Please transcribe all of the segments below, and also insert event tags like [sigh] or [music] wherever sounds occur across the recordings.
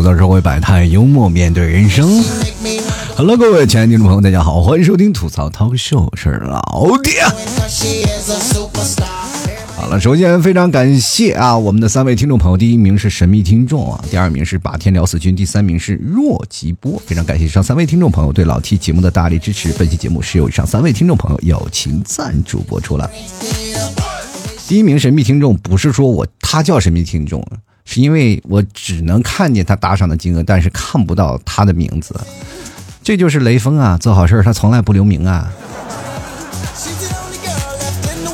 吐槽社会百态，幽默面对人生。Hello，各位亲爱的听众朋友，大家好，欢迎收听吐槽涛秀是老爹。好了，首先非常感谢啊，我们的三位听众朋友，第一名是神秘听众啊，第二名是把天聊死君，第三名是若吉波。非常感谢以上三位听众朋友对老 T 节目的大力支持。本期节目是由以上三位听众朋友友情赞助播出了。第一名神秘听众不是说我他叫神秘听众，是因为我只能看见他打赏的金额，但是看不到他的名字。这就是雷锋啊，做好事他从来不留名啊。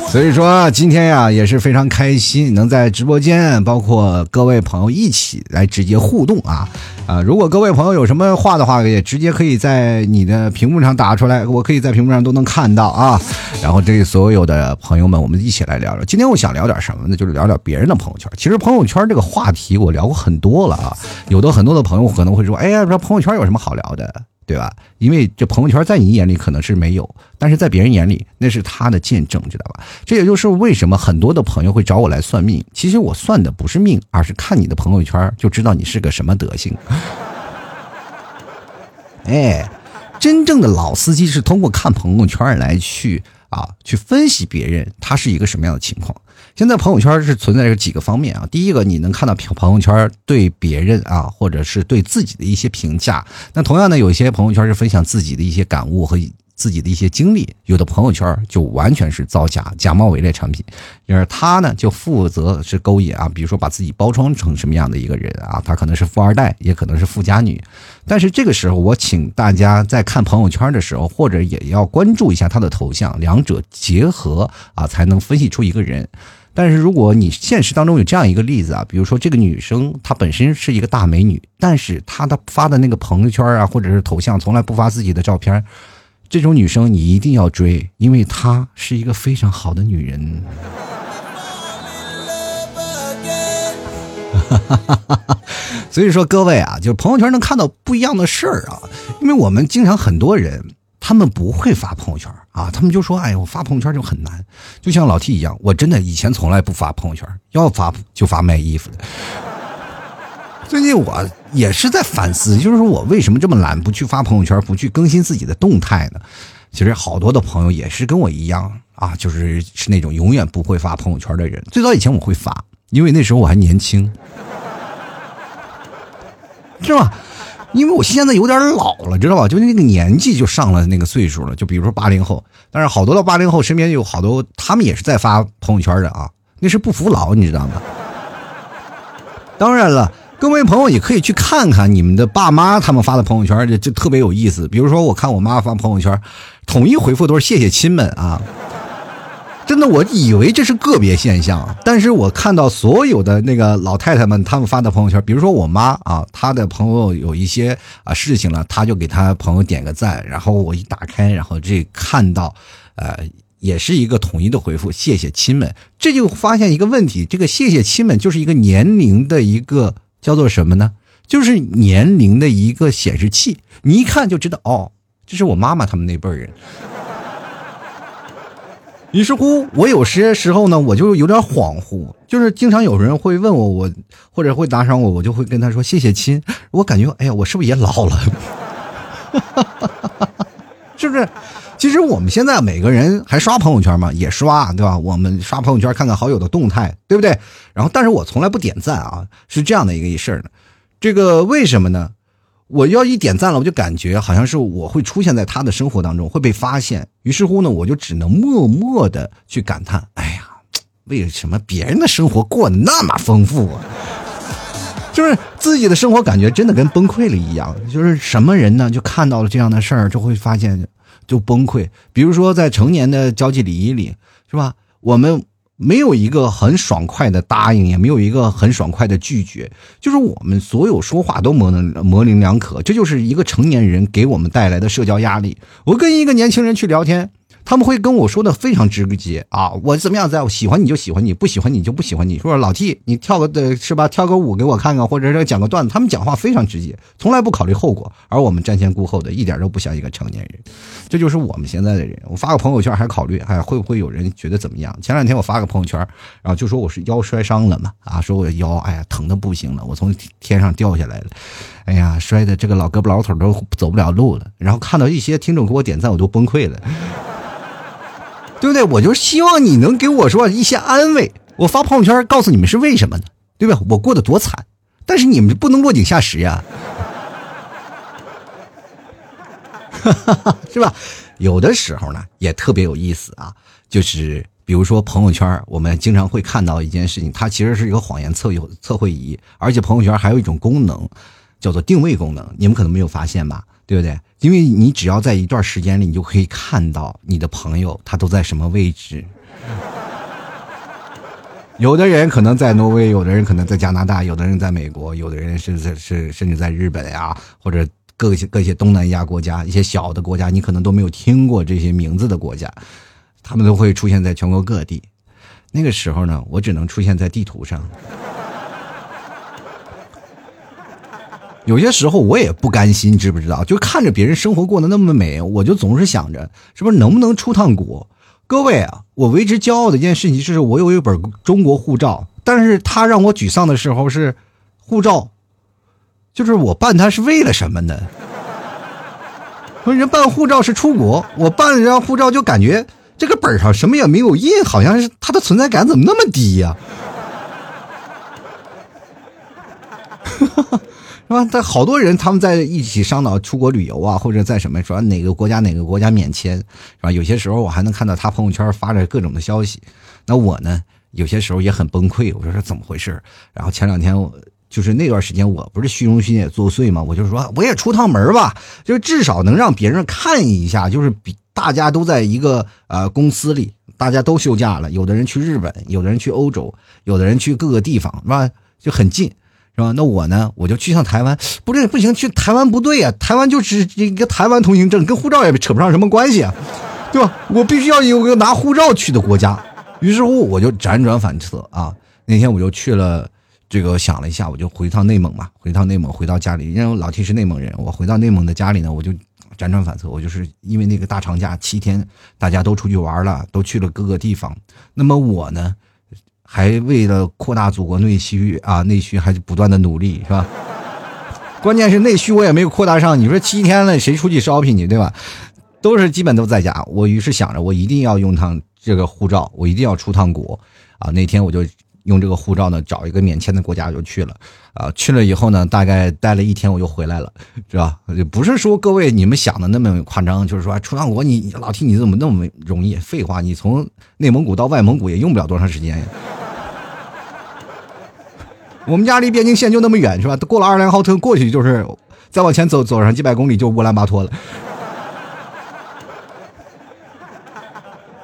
所以说今天呀也是非常开心，能在直播间，包括各位朋友一起来直接互动啊啊！如果各位朋友有什么话的话，也直接可以在你的屏幕上打出来，我可以在屏幕上都能看到啊。然后这所有的朋友们，我们一起来聊聊。今天我想聊点什么呢？就是聊聊别人的朋友圈。其实朋友圈这个话题我聊过很多了啊，有的很多的朋友可能会说，哎呀，说朋友圈有什么好聊的？对吧？因为这朋友圈在你眼里可能是没有，但是在别人眼里那是他的见证，知道吧？这也就是为什么很多的朋友会找我来算命。其实我算的不是命，而是看你的朋友圈就知道你是个什么德行。[laughs] 哎，真正的老司机是通过看朋友圈来去啊，去分析别人他是一个什么样的情况。现在朋友圈是存在着几个方面啊，第一个你能看到朋友圈对别人啊，或者是对自己的一些评价。那同样呢，有些朋友圈是分享自己的一些感悟和自己的一些经历，有的朋友圈就完全是造假、假冒伪劣产品。而他呢，就负责是勾引啊，比如说把自己包装成什么样的一个人啊，他可能是富二代，也可能是富家女。但是这个时候，我请大家在看朋友圈的时候，或者也要关注一下他的头像，两者结合啊，才能分析出一个人。但是如果你现实当中有这样一个例子啊，比如说这个女生她本身是一个大美女，但是她的发的那个朋友圈啊，或者是头像从来不发自己的照片，这种女生你一定要追，因为她是一个非常好的女人。哈哈哈所以说各位啊，就朋友圈能看到不一样的事儿啊，因为我们经常很多人。他们不会发朋友圈啊，他们就说：“哎呀，我发朋友圈就很难。”就像老 T 一样，我真的以前从来不发朋友圈，要发就发卖衣服的。最近我也是在反思，就是说我为什么这么懒，不去发朋友圈，不去更新自己的动态呢？其实好多的朋友也是跟我一样啊，就是是那种永远不会发朋友圈的人。最早以前我会发，因为那时候我还年轻，[laughs] 是吧？因为我现在有点老了，知道吧？就那个年纪就上了那个岁数了。就比如说八零后，但是好多的八零后身边有好多，他们也是在发朋友圈的啊，那是不服老，你知道吗？当然了，各位朋友也可以去看看你们的爸妈他们发的朋友圈，就就特别有意思。比如说，我看我妈发朋友圈，统一回复都是谢谢亲们啊。真的，我以为这是个别现象，但是我看到所有的那个老太太们，他们发的朋友圈，比如说我妈啊，她的朋友有一些啊事情了，她就给她朋友点个赞，然后我一打开，然后这看到，呃，也是一个统一的回复，谢谢亲们，这就发现一个问题，这个谢谢亲们就是一个年龄的一个叫做什么呢？就是年龄的一个显示器，你一看就知道，哦，这是我妈妈他们那辈人。于是乎，我有些时候呢，我就有点恍惚，就是经常有人会问我，我或者会打赏我，我就会跟他说谢谢亲。我感觉，哎呀，我是不是也老了？[laughs] 是不是？其实我们现在每个人还刷朋友圈吗？也刷，对吧？我们刷朋友圈看看好友的动态，对不对？然后，但是我从来不点赞啊，是这样的一个一事儿呢。这个为什么呢？我要一点赞了，我就感觉好像是我会出现在他的生活当中，会被发现。于是乎呢，我就只能默默的去感叹：哎呀，[tsk] 为什么别人的生活过得那么丰富啊？[laughs] 就是自己的生活感觉真的跟崩溃了一样。就是什么人呢？就看到了这样的事儿，就会发现就崩溃。比如说在成年的交际礼仪里，是吧？我们。没有一个很爽快的答应，也没有一个很爽快的拒绝，就是我们所有说话都模棱模棱两可，这就是一个成年人给我们带来的社交压力。我跟一个年轻人去聊天，他们会跟我说的非常直接啊，我怎么样在，我喜欢你就喜欢你，不喜欢你就不喜欢你。说老 T，你跳个的是吧？跳个舞给我看看，或者是讲个段子。他们讲话非常直接，从来不考虑后果，而我们瞻前顾后的，一点都不像一个成年人。这就是我们现在的人。我发个朋友圈还考虑，哎，会不会有人觉得怎么样？前两天我发个朋友圈，然后就说我是腰摔伤了嘛，啊，说我腰哎呀疼的不行了，我从天上掉下来了，哎呀摔的这个老胳膊老腿都走不了路了。然后看到一些听众给我点赞，我都崩溃了。对不对？我就希望你能给我说一些安慰。我发朋友圈告诉你们是为什么呢？对吧？我过得多惨，但是你们不能落井下石呀，[laughs] 是吧？有的时候呢，也特别有意思啊。就是比如说朋友圈，我们经常会看到一件事情，它其实是一个谎言测测绘仪，而且朋友圈还有一种功能，叫做定位功能。你们可能没有发现吧？对不对？因为你只要在一段时间里，你就可以看到你的朋友他都在什么位置。[laughs] 有的人可能在挪威，有的人可能在加拿大，有的人在美国，有的人是是是甚至在日本呀，或者各些各些东南亚国家一些小的国家，你可能都没有听过这些名字的国家，他们都会出现在全国各地。那个时候呢，我只能出现在地图上。有些时候我也不甘心，知不知道？就看着别人生活过得那么美，我就总是想着，是不是能不能出趟国？各位啊，我为之骄傲的一件事情就是，我有一本中国护照。但是他让我沮丧的时候是，护照，就是我办它是为了什么呢？说人办护照是出国，我办了张护照就感觉这个本上什么也没有印，好像是它的存在感怎么那么低呀？哈哈。是吧？但好多人他们在一起商讨出国旅游啊，或者在什么说哪个国家哪个国家免签，是吧？有些时候我还能看到他朋友圈发着各种的消息，那我呢，有些时候也很崩溃。我说是怎么回事？然后前两天我就是那段时间，我不是虚荣心也作祟嘛，我就说我也出趟门吧，就至少能让别人看一下，就是比大家都在一个呃公司里，大家都休假了，有的人去日本，有的人去欧洲，有的人去各个地方，是吧？就很近。是吧？那我呢？我就去趟台湾，不对，不行，去台湾不对呀。台湾就是一个台湾通行证，跟护照也扯不上什么关系啊，对吧？我必须要有个拿护照去的国家。于是乎，我就辗转反侧啊。那天我就去了，这个想了一下，我就回趟内蒙嘛，回趟内蒙，回到家里。因为老 T 是内蒙人，我回到内蒙的家里呢，我就辗转反侧。我就是因为那个大长假七天，大家都出去玩了，都去了各个地方。那么我呢？还为了扩大祖国内需啊，内需还是不断的努力，是吧？[laughs] 关键是内需我也没有扩大上。你说七天了，谁出去 shopping 去，对吧？都是基本都在家。我于是想着，我一定要用趟这个护照，我一定要出趟国啊！那天我就用这个护照呢，找一个免签的国家就去了啊。去了以后呢，大概待了一天，我就回来了，是吧？不是说各位你们想的那么夸张，就是说出趟国，你老提你怎么那么容易？废话，你从内蒙古到外蒙古也用不了多长时间呀。我们家离边境线就那么远，是吧？过了二连浩特过去就是，再往前走走上几百公里就乌兰巴托了。[laughs]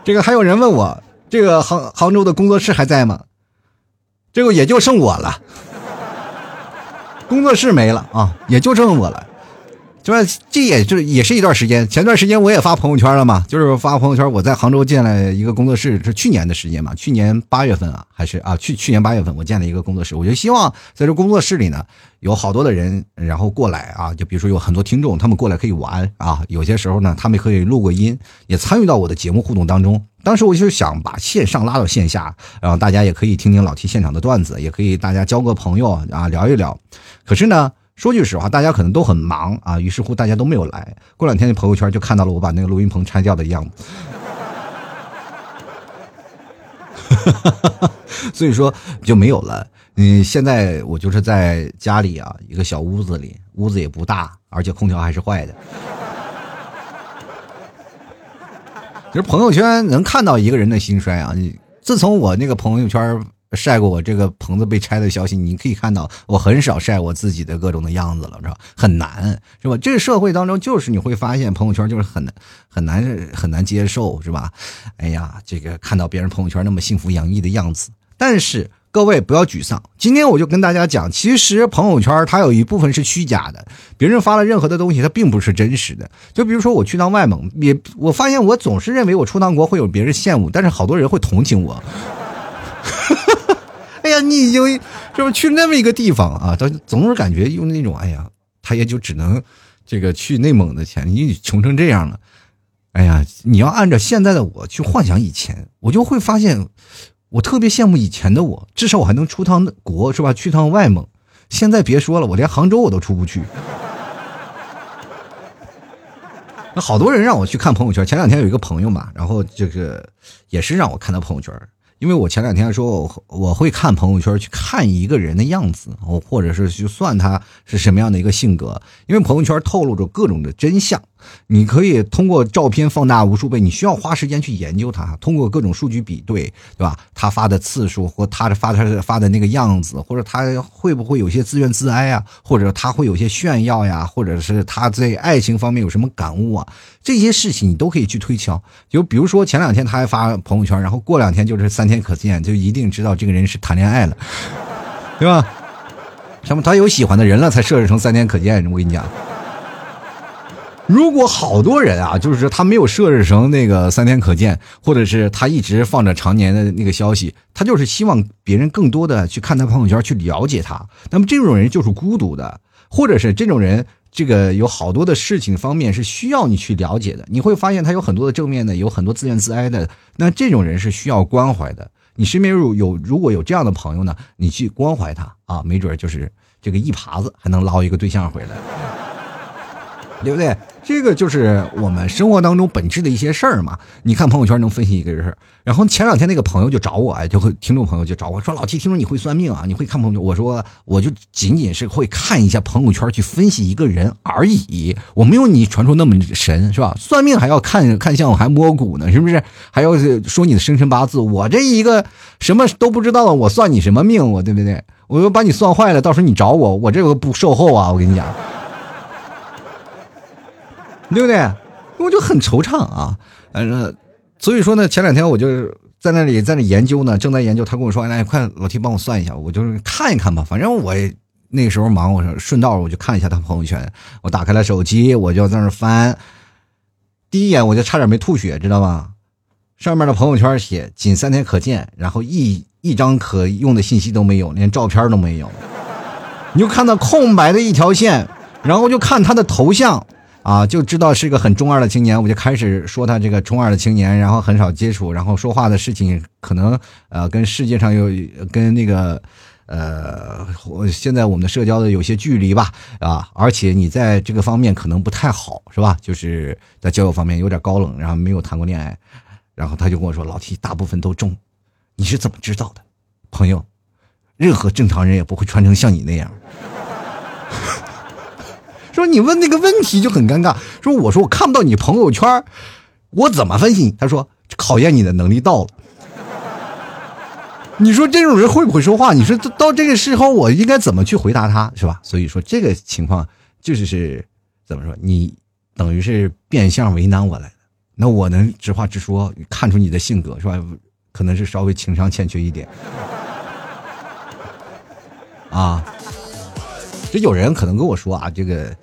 这个还有人问我，这个杭杭州的工作室还在吗？这个也就剩我了，工作室没了啊，也就剩我了。就是这也就是也是一段时间，前段时间我也发朋友圈了嘛，就是发朋友圈，我在杭州建了一个工作室，是去年的时间嘛，去年八月份啊，还是啊，去去年八月份我建了一个工作室，我就希望在这工作室里呢，有好多的人，然后过来啊，就比如说有很多听众，他们过来可以玩啊，有些时候呢，他们可以录个音，也参与到我的节目互动当中。当时我就想把线上拉到线下，然后大家也可以听听老 T 现场的段子，也可以大家交个朋友啊，聊一聊。可是呢。说句实话，大家可能都很忙啊，于是乎大家都没有来。过两天的朋友圈就看到了我把那个录音棚拆掉的样子，[laughs] 所以说就没有了。嗯，现在我就是在家里啊，一个小屋子里，屋子也不大，而且空调还是坏的。其 [laughs] 实朋友圈能看到一个人的兴衰啊，自从我那个朋友圈。晒过我这个棚子被拆的消息，你可以看到我很少晒我自己的各种的样子了，是吧？很难，是吧？这个社会当中，就是你会发现朋友圈就是很难很难很难接受，是吧？哎呀，这个看到别人朋友圈那么幸福洋溢的样子，但是各位不要沮丧。今天我就跟大家讲，其实朋友圈它有一部分是虚假的，别人发了任何的东西，它并不是真实的。就比如说我去趟外蒙，也我发现我总是认为我出趟国会有别人羡慕，但是好多人会同情我。[laughs] 你已经是不是去那么一个地方啊？他总是感觉用那种，哎呀，他也就只能这个去内蒙的钱，你穷成这样了。哎呀，你要按照现在的我去幻想以前，我就会发现，我特别羡慕以前的我，至少我还能出趟国，是吧？去趟外蒙。现在别说了，我连杭州我都出不去。那好多人让我去看朋友圈。前两天有一个朋友嘛，然后这个也是让我看他朋友圈。因为我前两天说，我我会看朋友圈去看一个人的样子，我或者是去算他是什么样的一个性格，因为朋友圈透露着各种的真相。你可以通过照片放大无数倍，你需要花时间去研究它，通过各种数据比对，对吧？他发的次数或他发他发的那个样子，或者他会不会有些自怨自哀啊？或者他会有些炫耀呀？或者是他在爱情方面有什么感悟啊？这些事情你都可以去推敲。就比如说前两天他还发朋友圈，然后过两天就是三天可见，就一定知道这个人是谈恋爱了，对吧？什么他有喜欢的人了才设置成三天可见？我跟你讲。如果好多人啊，就是他没有设置成那个三天可见，或者是他一直放着常年的那个消息，他就是希望别人更多的去看他朋友圈，去了解他。那么这种人就是孤独的，或者是这种人，这个有好多的事情方面是需要你去了解的。你会发现他有很多的正面的，有很多自怨自哀的。那这种人是需要关怀的。你身边有有如果有这样的朋友呢，你去关怀他啊，没准就是这个一耙子还能捞一个对象回来，对不对？[laughs] 这个就是我们生活当中本质的一些事儿嘛。你看朋友圈能分析一个事儿，然后前两天那个朋友就找我，就会听众朋友就找我说：“老七，听说你会算命啊？你会看朋友？”我说：“我就仅仅是会看一下朋友圈去分析一个人而已，我没有你传说那么神，是吧？[laughs] 算命还要看看相，还摸骨呢，是不是？还要说你的生辰八字。我这一个什么都不知道，我算你什么命？我对不对？我又把你算坏了，到时候你找我，我这个不售后啊！我跟你讲。”对不对？我就很惆怅啊，嗯，所以说呢，前两天我就在那里在那研究呢，正在研究。他跟我说：“哎，快，老提帮我算一下。”我就是看一看吧，反正我那时候忙，我说顺道我就看一下他朋友圈。我打开了手机，我就在那翻。第一眼我就差点没吐血，知道吗？上面的朋友圈写“仅三天可见”，然后一一张可用的信息都没有，连照片都没有。你就看到空白的一条线，然后就看他的头像。啊，就知道是一个很中二的青年，我就开始说他这个中二的青年，然后很少接触，然后说话的事情可能呃跟世界上有跟那个呃，现在我们的社交的有些距离吧，啊，而且你在这个方面可能不太好，是吧？就是在交友方面有点高冷，然后没有谈过恋爱，然后他就跟我说：“老 T 大部分都中，你是怎么知道的？朋友，任何正常人也不会穿成像你那样。”说你问那个问题就很尴尬。说我说我看不到你朋友圈，我怎么分析？他说考验你的能力到了。你说这种人会不会说话？你说到这个时候我应该怎么去回答他，是吧？所以说这个情况就是是怎么说？你等于是变相为难我来了。那我能直话直说，看出你的性格是吧？可能是稍微情商欠缺一点啊。这有人可能跟我说啊，这个，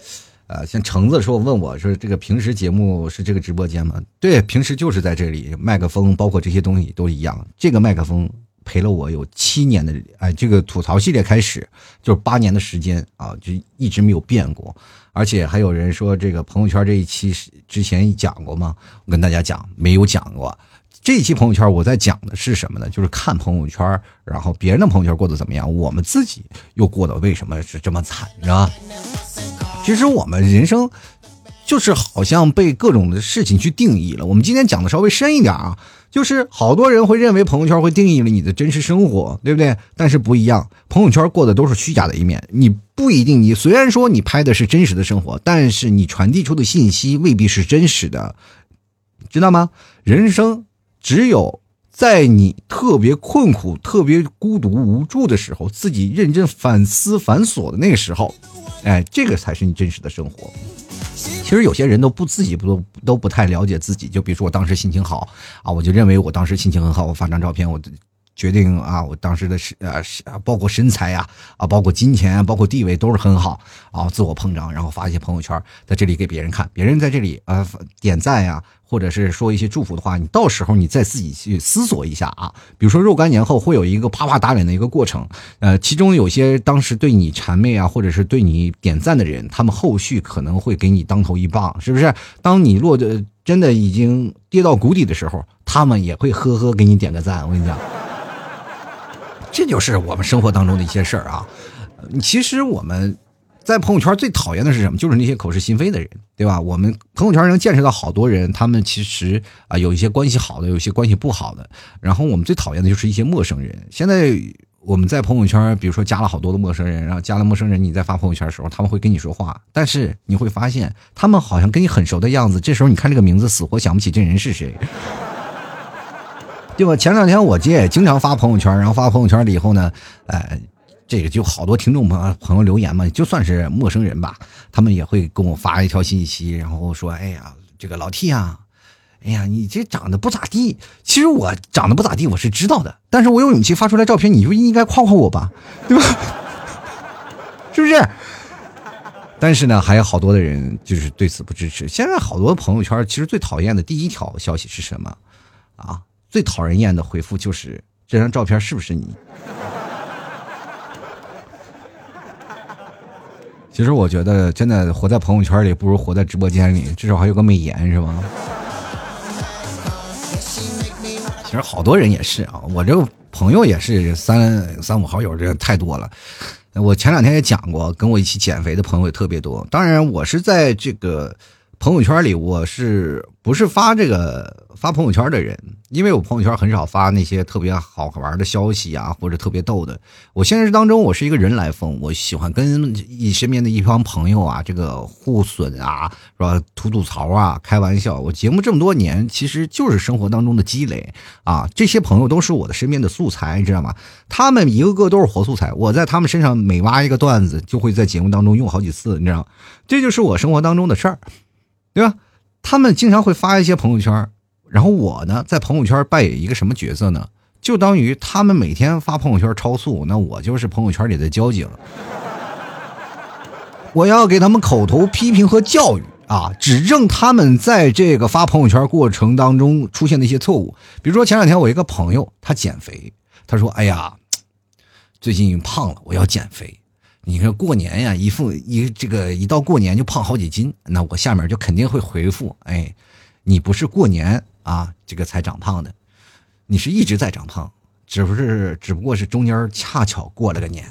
呃，像橙子说问我说，这个平时节目是这个直播间吗？对，平时就是在这里，麦克风包括这些东西都一样。这个麦克风陪了我有七年的，哎，这个吐槽系列开始就是八年的时间啊，就一直没有变过。而且还有人说，这个朋友圈这一期之前讲过吗？我跟大家讲，没有讲过。这一期朋友圈，我在讲的是什么呢？就是看朋友圈，然后别人的朋友圈过得怎么样，我们自己又过得为什么是这么惨，是吧？其实我们人生就是好像被各种的事情去定义了。我们今天讲的稍微深一点啊，就是好多人会认为朋友圈会定义了你的真实生活，对不对？但是不一样，朋友圈过的都是虚假的一面。你不一定，你虽然说你拍的是真实的生活，但是你传递出的信息未必是真实的，知道吗？人生。只有在你特别困苦、特别孤独、无助的时候，自己认真反思、反锁的那个时候，哎，这个才是你真实的生活。其实有些人都不自己不都都不太了解自己，就比如说我当时心情好啊，我就认为我当时心情很好，我发张照片，我决定啊，我当时的身啊，包括身材呀，啊，包括金钱，包括地位都是很好啊，自我膨胀，然后发一些朋友圈，在这里给别人看，别人在这里啊点赞呀，或者是说一些祝福的话，你到时候你再自己去思索一下啊，比如说若干年后会有一个啪啪打脸的一个过程，呃，其中有些当时对你谄媚啊，或者是对你点赞的人，他们后续可能会给你当头一棒，是不是？当你落的真的已经跌到谷底的时候，他们也会呵呵给你点个赞，我跟你讲。这就是我们生活当中的一些事儿啊。其实我们在朋友圈最讨厌的是什么？就是那些口是心非的人，对吧？我们朋友圈能见识到好多人，他们其实啊有一些关系好的，有一些关系不好的。然后我们最讨厌的就是一些陌生人。现在我们在朋友圈，比如说加了好多的陌生人，然后加了陌生人，你在发朋友圈的时候，他们会跟你说话，但是你会发现他们好像跟你很熟的样子。这时候你看这个名字，死活想不起这人是谁。对吧？前两天我姐也经常发朋友圈，然后发朋友圈了以后呢，呃，这个就好多听众朋友朋友留言嘛，就算是陌生人吧，他们也会跟我发一条信息，然后说：“哎呀，这个老 T 啊，哎呀，你这长得不咋地。”其实我长得不咋地，我是知道的，但是我有勇气发出来照片，你就应该夸夸我吧，对吧？[laughs] 是不是？但是呢，还有好多的人就是对此不支持。现在好多朋友圈其实最讨厌的第一条消息是什么啊？最讨人厌的回复就是这张照片是不是你？其实我觉得真的活在朋友圈里不如活在直播间里，至少还有个美颜是吧？其实好多人也是啊，我这个朋友也是三三五好友，这太多了。我前两天也讲过，跟我一起减肥的朋友也特别多。当然，我是在这个。朋友圈里，我是不是发这个发朋友圈的人？因为我朋友圈很少发那些特别好玩的消息啊，或者特别逗的。我现实当中，我是一个人来疯，我喜欢跟你身边的一帮朋友啊，这个互损啊，是吧？吐吐槽啊，开玩笑。我节目这么多年，其实就是生活当中的积累啊。这些朋友都是我的身边的素材，你知道吗？他们一个个都是活素材。我在他们身上每挖一个段子，就会在节目当中用好几次，你知道吗？这就是我生活当中的事儿。对吧？他们经常会发一些朋友圈，然后我呢，在朋友圈扮演一个什么角色呢？就当于他们每天发朋友圈超速，那我就是朋友圈里的交警。[laughs] 我要给他们口头批评和教育啊，指正他们在这个发朋友圈过程当中出现的一些错误。比如说前两天我一个朋友他减肥，他说：“哎呀，最近胖了，我要减肥。”你说过年呀，一副一这个一到过年就胖好几斤，那我下面就肯定会回复，哎，你不是过年啊这个才长胖的，你是一直在长胖，只不是只不过是中间恰巧过了个年。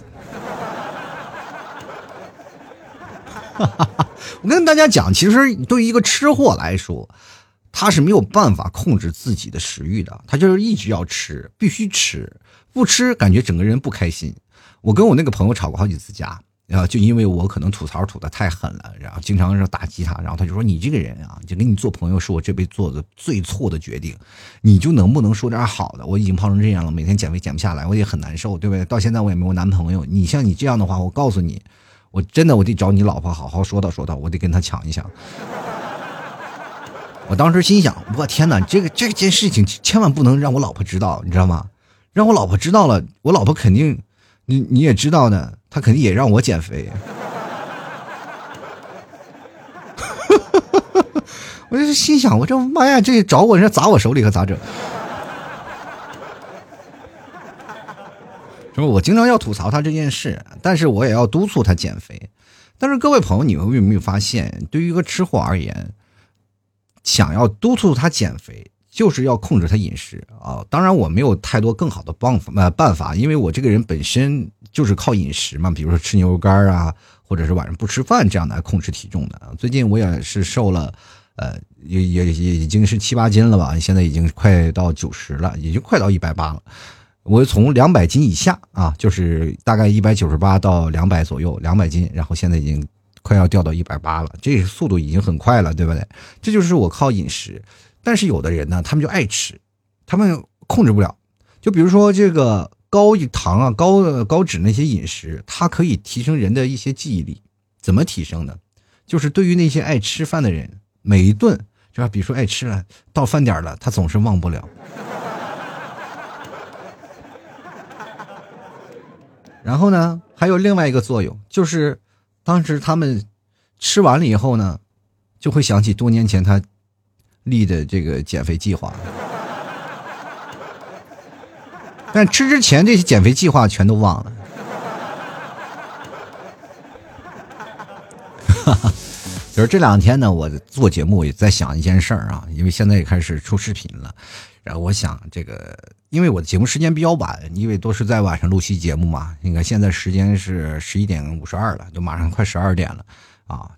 [laughs] 我跟大家讲，其实对于一个吃货来说，他是没有办法控制自己的食欲的，他就是一直要吃，必须吃，不吃感觉整个人不开心。我跟我那个朋友吵过好几次架，然后就因为我可能吐槽吐的太狠了，然后经常是打击他，然后他就说：“你这个人啊，就跟你做朋友是我这辈子做的最错的决定，你就能不能说点好的？我已经胖成这样了，每天减肥减不下来，我也很难受，对不对？到现在我也没有男朋友，你像你这样的话，我告诉你，我真的我得找你老婆好好说道说道，我得跟他抢一抢。”我当时心想：“我天哪，这个这件事情千万不能让我老婆知道，你知道吗？让我老婆知道了，我老婆肯定。”你你也知道呢，他肯定也让我减肥。[laughs] 我就是心想，我这妈呀，这找我这砸我手里可咋整？[laughs] 是吧？我经常要吐槽他这件事，但是我也要督促他减肥。但是各位朋友，你们有没有发现，对于一个吃货而言，想要督促他减肥？就是要控制他饮食啊！当然我没有太多更好的办法呃办法，因为我这个人本身就是靠饮食嘛，比如说吃牛肉干啊，或者是晚上不吃饭这样来控制体重的。最近我也是瘦了，呃，也也也已经是七八斤了吧，现在已经快到九十了，已经快到一百八了。我从两百斤以下啊，就是大概一百九十八到两百左右，两百斤，然后现在已经快要掉到一百八了，这速度已经很快了，对不对？这就是我靠饮食。但是有的人呢，他们就爱吃，他们控制不了。就比如说这个高糖啊、高高脂那些饮食，它可以提升人的一些记忆力。怎么提升呢？就是对于那些爱吃饭的人，每一顿，是吧？比如说爱吃了，到饭点了，他总是忘不了。[laughs] 然后呢，还有另外一个作用，就是当时他们吃完了以后呢，就会想起多年前他立的这个减肥计划。但吃之前这些减肥计划全都忘了。[laughs] 就是这两天呢，我做节目也在想一件事儿啊，因为现在也开始出视频了。然后我想，这个因为我的节目时间比较晚，因为都是在晚上录期节目嘛。你看现在时间是十一点五十二了，就马上快十二点了啊。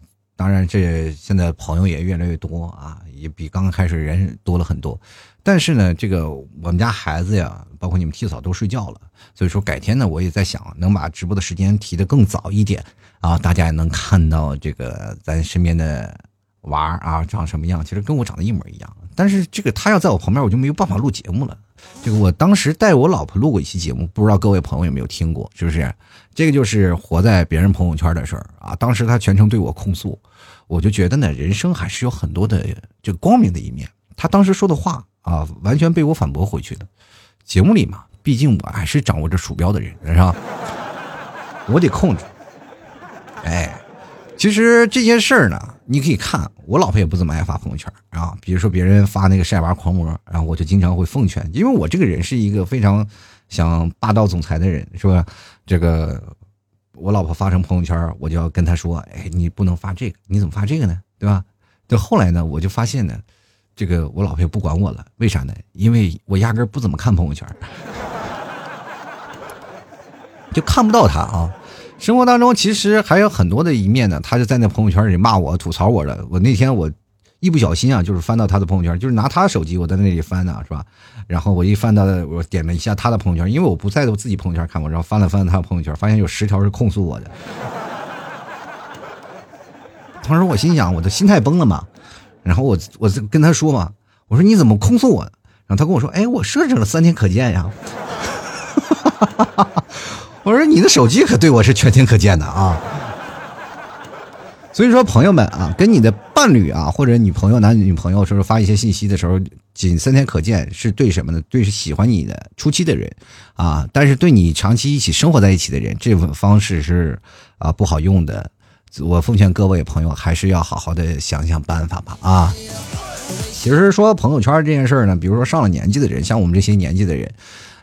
当然，这现在朋友也越来越多啊，也比刚开始人多了很多。但是呢，这个我们家孩子呀，包括你们替嫂都睡觉了，所以说改天呢，我也在想能把直播的时间提得更早一点啊，大家也能看到这个咱身边的娃啊长什么样，其实跟我长得一模一样。但是这个他要在我旁边，我就没有办法录节目了。这个我当时带我老婆录过一期节目，不知道各位朋友有没有听过？是不是？这个就是活在别人朋友圈的事儿啊。当时他全程对我控诉。我就觉得呢，人生还是有很多的这个光明的一面。他当时说的话啊，完全被我反驳回去的。节目里嘛，毕竟我还是掌握着鼠标的人，是吧？我得控制。哎，其实这件事儿呢，你可以看，我老婆也不怎么爱发朋友圈啊。比如说别人发那个晒娃狂魔，然后我就经常会奉劝，因为我这个人是一个非常想霸道总裁的人，是吧？这个。我老婆发成朋友圈，我就要跟她说：“哎，你不能发这个，你怎么发这个呢？对吧？”就后来呢，我就发现呢，这个我老婆也不管我了，为啥呢？因为我压根不怎么看朋友圈，[laughs] 就看不到她啊。生活当中其实还有很多的一面呢，她就在那朋友圈里骂我、吐槽我的。我那天我。一不小心啊，就是翻到他的朋友圈，就是拿他的手机，我在那里翻呢，是吧？然后我一翻到，我点了一下他的朋友圈，因为我不在我自己朋友圈看过，然后翻了翻他的朋友圈，发现有十条是控诉我的。当时我心想，我的心态崩了嘛。然后我我跟他说嘛，我说你怎么控诉我？然后他跟我说，哎，我设置了三天可见呀。[laughs] 我说你的手机可对我是全天可见的啊。所以说，朋友们啊，跟你的伴侣啊，或者女朋友、男女朋友，说发一些信息的时候，仅三天可见，是对什么呢？对是喜欢你的初期的人，啊，但是对你长期一起生活在一起的人，这种方式是啊不好用的。我奉劝各位朋友，还是要好好的想想办法吧。啊，其实说朋友圈这件事儿呢，比如说上了年纪的人，像我们这些年纪的人。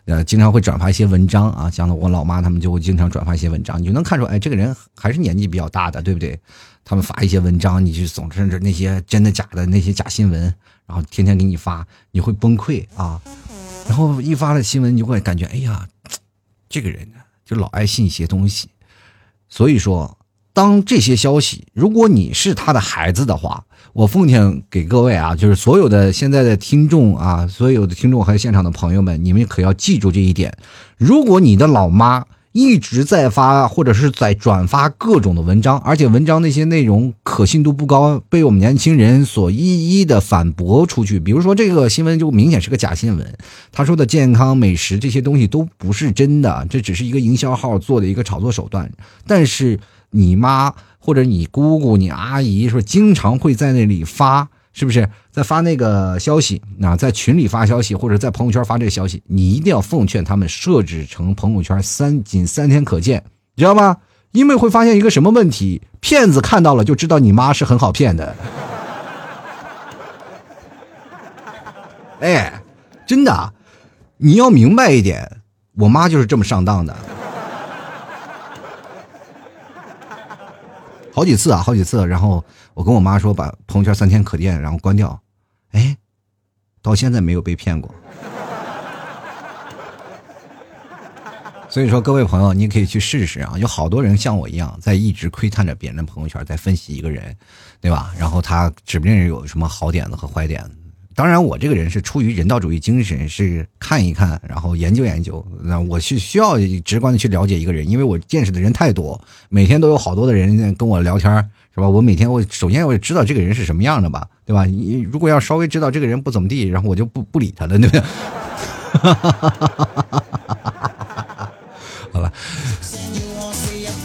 呃，经常会转发一些文章啊，像我老妈他们就会经常转发一些文章，你就能看出，哎，这个人还是年纪比较大的，对不对？他们发一些文章，你就总是那些真的假的那些假新闻，然后天天给你发，你会崩溃啊。然后一发了新闻，你就会感觉，哎呀，这个人呢，就老爱信一些东西。所以说，当这些消息，如果你是他的孩子的话，我奉劝给各位啊，就是所有的现在的听众啊，所有的听众还有现场的朋友们，你们可要记住这一点：如果你的老妈一直在发或者是在转发各种的文章，而且文章那些内容可信度不高，被我们年轻人所一一的反驳出去，比如说这个新闻就明显是个假新闻，他说的健康美食这些东西都不是真的，这只是一个营销号做的一个炒作手段，但是你妈。或者你姑姑、你阿姨说经常会在那里发，是不是在发那个消息？那在群里发消息，或者在朋友圈发这个消息，你一定要奉劝他们设置成朋友圈三仅三天可见，你知道吗？因为会发现一个什么问题？骗子看到了就知道你妈是很好骗的。[laughs] 哎，真的，你要明白一点，我妈就是这么上当的。好几次啊，好几次，然后我跟我妈说把朋友圈三天可见，然后关掉，哎，到现在没有被骗过。[laughs] 所以说，各位朋友，你可以去试试啊，有好多人像我一样，在一直窥探着别人的朋友圈，在分析一个人，对吧？然后他指不定有什么好点子和坏点子。当然，我这个人是出于人道主义精神，是看一看，然后研究研究。那我是需要直观的去了解一个人，因为我见识的人太多，每天都有好多的人跟我聊天，是吧？我每天我首先我知道这个人是什么样的吧，对吧？你如果要稍微知道这个人不怎么地，然后我就不不理他了，对不对？[laughs] 好了，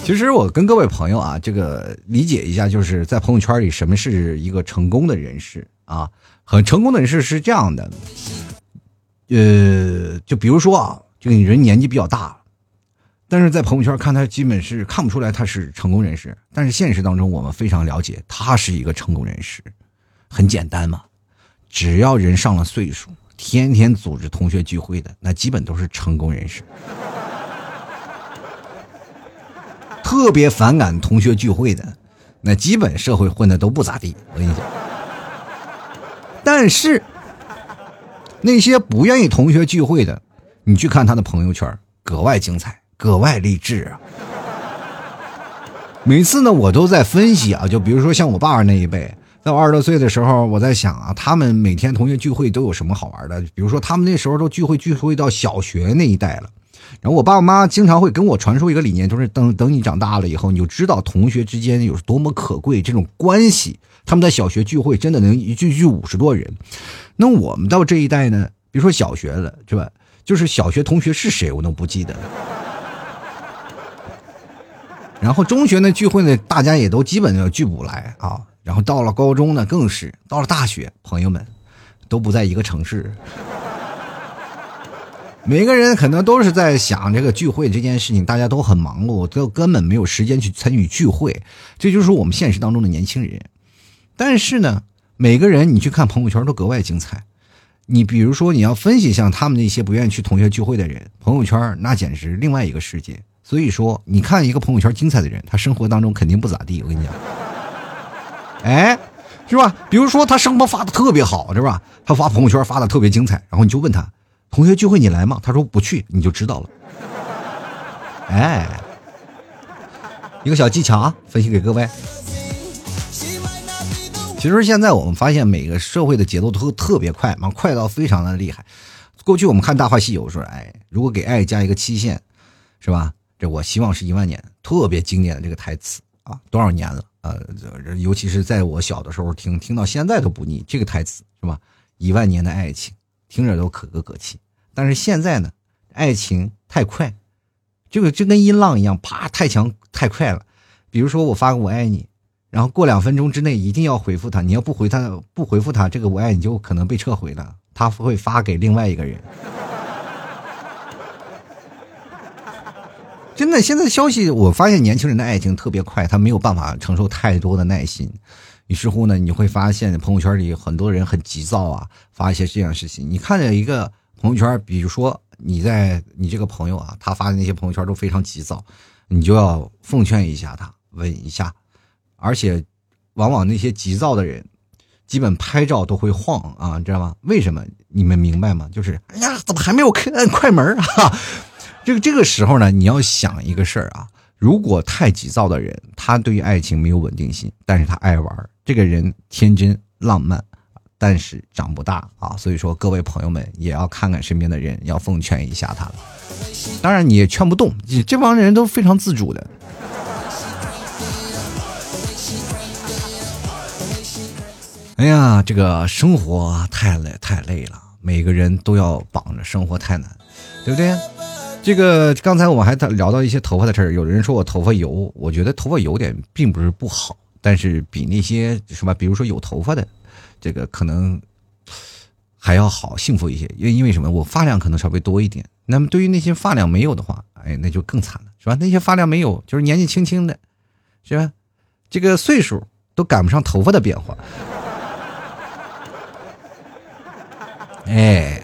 其实我跟各位朋友啊，这个理解一下，就是在朋友圈里什么是一个成功的人士啊。很成功的人士是这样的，呃，就比如说啊，这个人年纪比较大，但是在朋友圈看他基本是看不出来他是成功人士，但是现实当中我们非常了解他是一个成功人士，很简单嘛，只要人上了岁数，天天组织同学聚会的，那基本都是成功人士。特别反感同学聚会的，那基本社会混的都不咋地。我跟你讲，但是那些不愿意同学聚会的，你去看他的朋友圈，格外精彩，格外励志啊！每次呢，我都在分析啊，就比如说像我爸爸那一辈，在我二十多岁的时候，我在想啊，他们每天同学聚会都有什么好玩的？比如说他们那时候都聚会聚会到小学那一代了。然后我爸我妈经常会跟我传授一个理念，就是等等你长大了以后，你就知道同学之间有多么可贵这种关系。他们在小学聚会真的能一聚聚五十多人。那我们到这一代呢，比如说小学了，是吧？就是小学同学是谁我都不记得了。然后中学呢聚会呢，大家也都基本就聚不来啊。然后到了高中呢，更是到了大学，朋友们都不在一个城市。每个人可能都是在想这个聚会这件事情，大家都很忙碌，都根本没有时间去参与聚会。这就是我们现实当中的年轻人。但是呢，每个人你去看朋友圈都格外精彩。你比如说，你要分析像他们那些不愿意去同学聚会的人，朋友圈那简直另外一个世界。所以说，你看一个朋友圈精彩的人，他生活当中肯定不咋地。我跟你讲，哎，是吧？比如说他生活发的特别好，是吧？他发朋友圈发的特别精彩，然后你就问他。同学聚会你来吗？他说不去，你就知道了。哎，一个小技巧啊，分析给各位。其实现在我们发现，每个社会的节奏都特别快嘛，快到非常的厉害。过去我们看《大话西游》说，哎，如果给爱加一个期限，是吧？我希望是一万年，特别经典的这个台词啊，多少年了？呃，尤其是在我小的时候听，听到现在都不腻。这个台词是吧？一万年的爱情。听着都可歌可泣，但是现在呢，爱情太快，这个就跟音浪一样，啪，太强太快了。比如说我发个我爱你，然后过两分钟之内一定要回复他，你要不回他不回复他，这个我爱你就可能被撤回了，他会发给另外一个人。真的，现在消息我发现年轻人的爱情特别快，他没有办法承受太多的耐心。于是乎呢，你会发现朋友圈里很多人很急躁啊，发一些这样的事情。你看见一个朋友圈，比如说你在你这个朋友啊，他发的那些朋友圈都非常急躁，你就要奉劝一下他，稳一下。而且，往往那些急躁的人，基本拍照都会晃啊，你知道吗？为什么？你们明白吗？就是哎呀，怎么还没有按快门啊？这个这个时候呢，你要想一个事儿啊。如果太急躁的人，他对于爱情没有稳定性，但是他爱玩，这个人天真浪漫，但是长不大啊。所以说，各位朋友们也要看看身边的人，要奉劝一下他了。当然你也劝不动，这帮人都非常自主的。哎呀，这个生活太累太累了，每个人都要绑着，生活太难，对不对？这个刚才我们还聊到一些头发的事儿，有人说我头发油，我觉得头发油点并不是不好，但是比那些什么，比如说有头发的，这个可能还要好，幸福一些。因因为什么？我发量可能稍微多一点。那么对于那些发量没有的话，哎，那就更惨了，是吧？那些发量没有，就是年纪轻轻的，是吧？这个岁数都赶不上头发的变化。哎，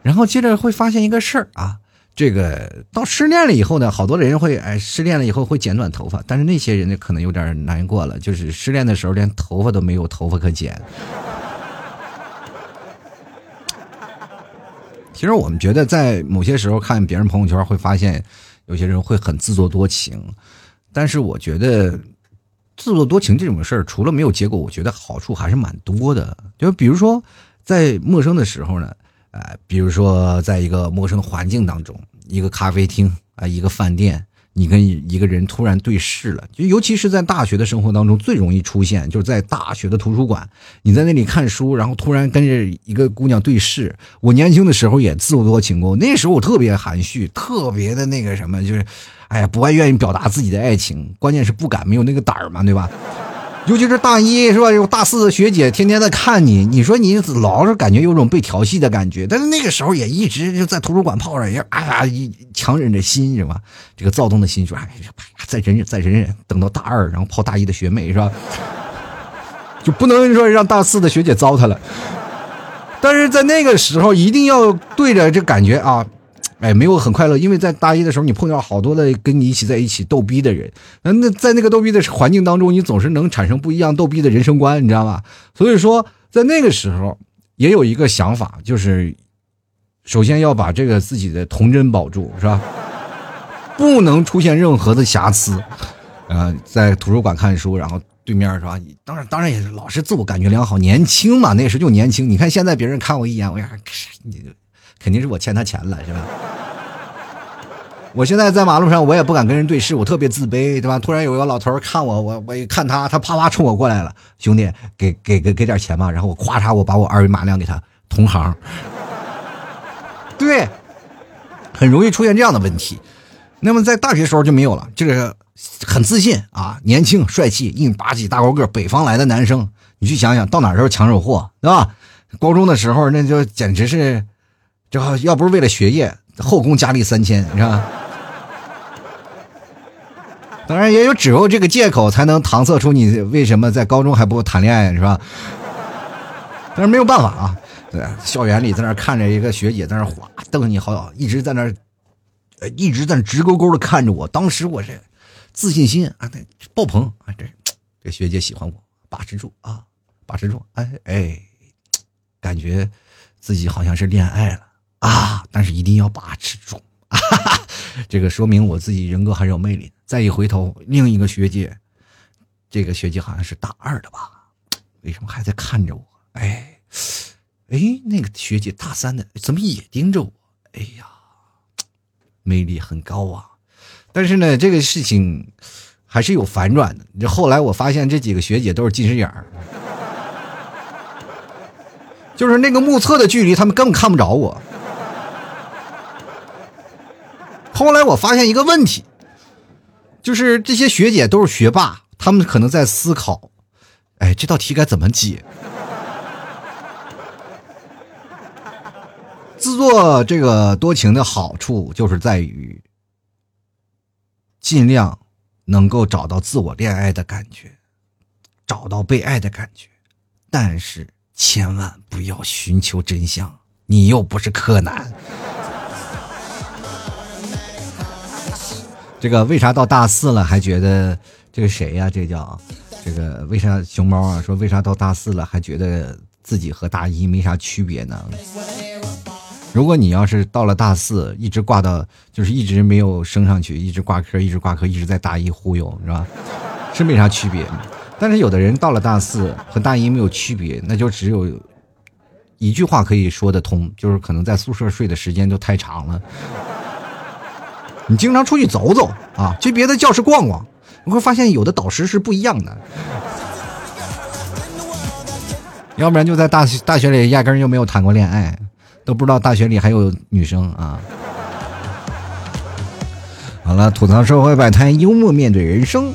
然后接着会发现一个事儿啊。这个到失恋了以后呢，好多人会哎，失恋了以后会剪短头发，但是那些人呢，可能有点难过了，就是失恋的时候连头发都没有头发可剪。其实我们觉得，在某些时候看别人朋友圈，会发现有些人会很自作多情，但是我觉得自作多情这种事儿，除了没有结果，我觉得好处还是蛮多的。就比如说，在陌生的时候呢。啊，比如说，在一个陌生环境当中，一个咖啡厅啊，一个饭店，你跟一个人突然对视了，就尤其是在大学的生活当中最容易出现，就是在大学的图书馆，你在那里看书，然后突然跟着一个姑娘对视。我年轻的时候也自作多情过，那时候我特别含蓄，特别的那个什么，就是，哎呀，不爱愿意表达自己的爱情，关键是不敢，没有那个胆儿嘛，对吧？尤其是大一是吧？有大四的学姐天天在看你，你说你老是感觉有种被调戏的感觉。但是那个时候也一直就在图书馆泡着，也哎呀，强忍着心是吧？这个躁动的心说，哎呀，再忍忍，再忍忍，等到大二，然后泡大一的学妹是吧？就不能说让大四的学姐糟蹋了。但是在那个时候，一定要对着这感觉啊。哎，没有很快乐，因为在大一的时候，你碰到好多的跟你一起在一起逗逼的人，那那在那个逗逼的环境当中，你总是能产生不一样逗逼的人生观，你知道吧？所以说，在那个时候，也有一个想法，就是首先要把这个自己的童真保住，是吧？不能出现任何的瑕疵。呃，在图书馆看书，然后对面是吧？你当然，当然也是老是自我感觉良好，年轻嘛，那时就年轻。你看现在别人看我一眼，我呀，你。[laughs] 肯定是我欠他钱了，是吧？我现在在马路上，我也不敢跟人对视，我特别自卑，对吧？突然有个老头看我，我我一看他，他啪啪冲我过来了，兄弟，给给给给点钱吧。然后我咵嚓，我把我二维码亮给他，同行。对，很容易出现这样的问题。那么在大学时候就没有了，就是很自信啊，年轻帅气，硬拔起大高个，北方来的男生。你去想想，到哪都是抢手货，对吧？高中的时候那就简直是。这要不是为了学业，后宫佳丽三千，是吧？当然也有只有这个借口才能搪塞出你为什么在高中还不谈恋爱，是吧？但是没有办法啊，对，校园里在那看着一个学姐在那哗瞪你好，一直在那，一直在那直勾勾的看着我。当时我这自信心啊，爆棚啊，这这学姐喜欢我，把持住啊，把持住，哎哎，感觉自己好像是恋爱了。啊！但是一定要把持住啊，[laughs] 这个说明我自己人格还是有魅力。再一回头，另一个学姐，这个学姐好像是大二的吧？为什么还在看着我？哎，哎，那个学姐大三的，怎么也盯着我？哎呀，魅力很高啊！但是呢，这个事情还是有反转的。这后来我发现，这几个学姐都是近视眼儿，就是那个目测的距离，他们根本看不着我。后来我发现一个问题，就是这些学姐都是学霸，他们可能在思考，哎，这道题该怎么解？[laughs] 自作这个多情的好处就是在于，尽量能够找到自我恋爱的感觉，找到被爱的感觉，但是千万不要寻求真相，你又不是柯南。这个为啥到大四了还觉得这个谁呀？这叫这个为啥熊猫啊？说为啥到大四了还觉得自己和大一没啥区别呢？如果你要是到了大四，一直挂到就是一直没有升上去，一直挂科，一直挂科，一直在大一忽悠，是吧？是没啥区别。但是有的人到了大四和大一没有区别，那就只有一句话可以说得通，就是可能在宿舍睡的时间都太长了。你经常出去走走啊，去别的教室逛逛，你会发现有的导师是不一样的。要不然就在大学大学里压根儿就没有谈过恋爱，都不知道大学里还有女生啊。好了，吐槽社会百态，幽默面对人生。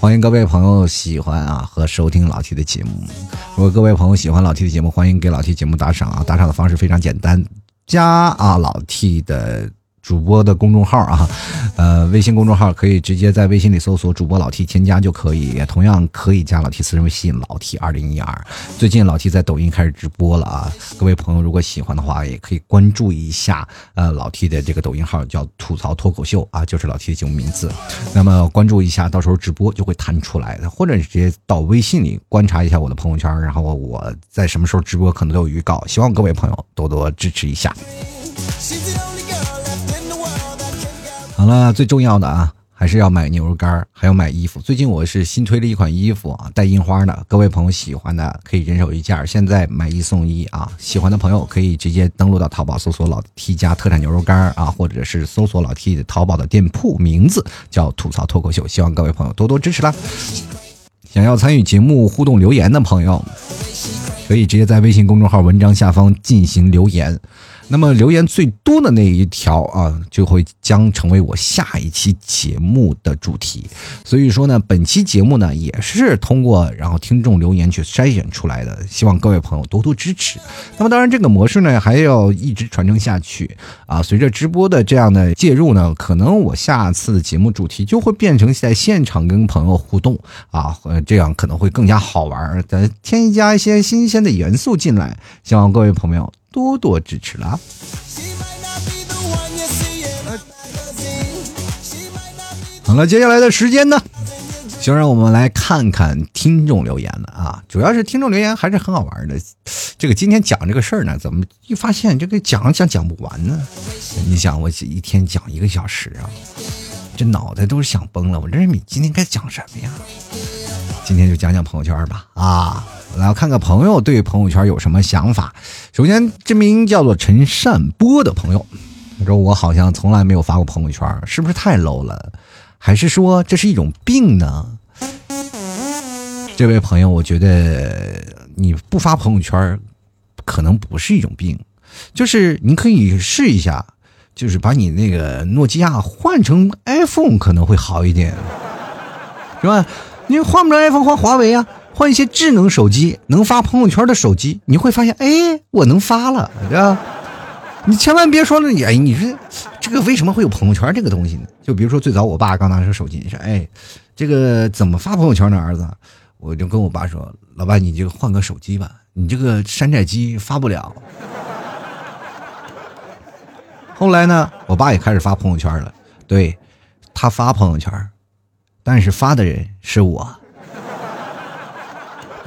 欢迎各位朋友喜欢啊和收听老 T 的节目。如果各位朋友喜欢老 T 的节目，欢迎给老 T 节目打赏啊！打赏的方式非常简单，加啊老 T 的。主播的公众号啊，呃，微信公众号可以直接在微信里搜索主播老 T 添加就可以，也同样可以加老 T 私人微信老 T 二零一二。最近老 T 在抖音开始直播了啊，各位朋友如果喜欢的话，也可以关注一下呃老 T 的这个抖音号叫吐槽脱口秀啊，就是老 T 的节目名字。那么关注一下，到时候直播就会弹出来的，或者直接到微信里观察一下我的朋友圈，然后我在什么时候直播可能都有预告，希望各位朋友多多支持一下。好了，最重要的啊，还是要买牛肉干还要买衣服。最近我是新推了一款衣服啊，带印花的，各位朋友喜欢的可以人手一件，现在买一送一啊！喜欢的朋友可以直接登录到淘宝搜索老 T 家特产牛肉干啊，或者是搜索老 T 的淘宝的店铺名字叫吐槽脱口秀，希望各位朋友多多支持啦！想要参与节目互动留言的朋友，可以直接在微信公众号文章下方进行留言。那么留言最多的那一条啊，就会将成为我下一期节目的主题。所以说呢，本期节目呢也是通过然后听众留言去筛选出来的，希望各位朋友多多支持。那么当然，这个模式呢还要一直传承下去啊。随着直播的这样的介入呢，可能我下次的节目主题就会变成在现场跟朋友互动啊，这样可能会更加好玩，再添加一些新鲜的元素进来。希望各位朋友。多多支持了。好了，接下来的时间呢，就让我们来看看听众留言了啊！主要是听众留言还是很好玩的。这个今天讲这个事儿呢，怎么一发现这个讲讲讲不完呢？你想，我一天讲一个小时啊，这脑袋都是想崩了。我这你今天该讲什么呀？今天就讲讲朋友圈吧啊！来看看朋友对朋友圈有什么想法。首先，这名叫做陈善波的朋友，他说：“我好像从来没有发过朋友圈，是不是太 low 了？还是说这是一种病呢？”这位朋友，我觉得你不发朋友圈，可能不是一种病，就是你可以试一下，就是把你那个诺基亚换成 iPhone 可能会好一点，是吧？你换不了 iPhone，换华为啊。换一些智能手机，能发朋友圈的手机，你会发现，哎，我能发了，对吧？你千万别说了，你哎，你说这个为什么会有朋友圈这个东西呢？就比如说最早我爸刚拿出手机，你说，哎，这个怎么发朋友圈呢？儿子，我就跟我爸说，老爸，你就换个手机吧，你这个山寨机发不了。后来呢，我爸也开始发朋友圈了，对他发朋友圈，但是发的人是我。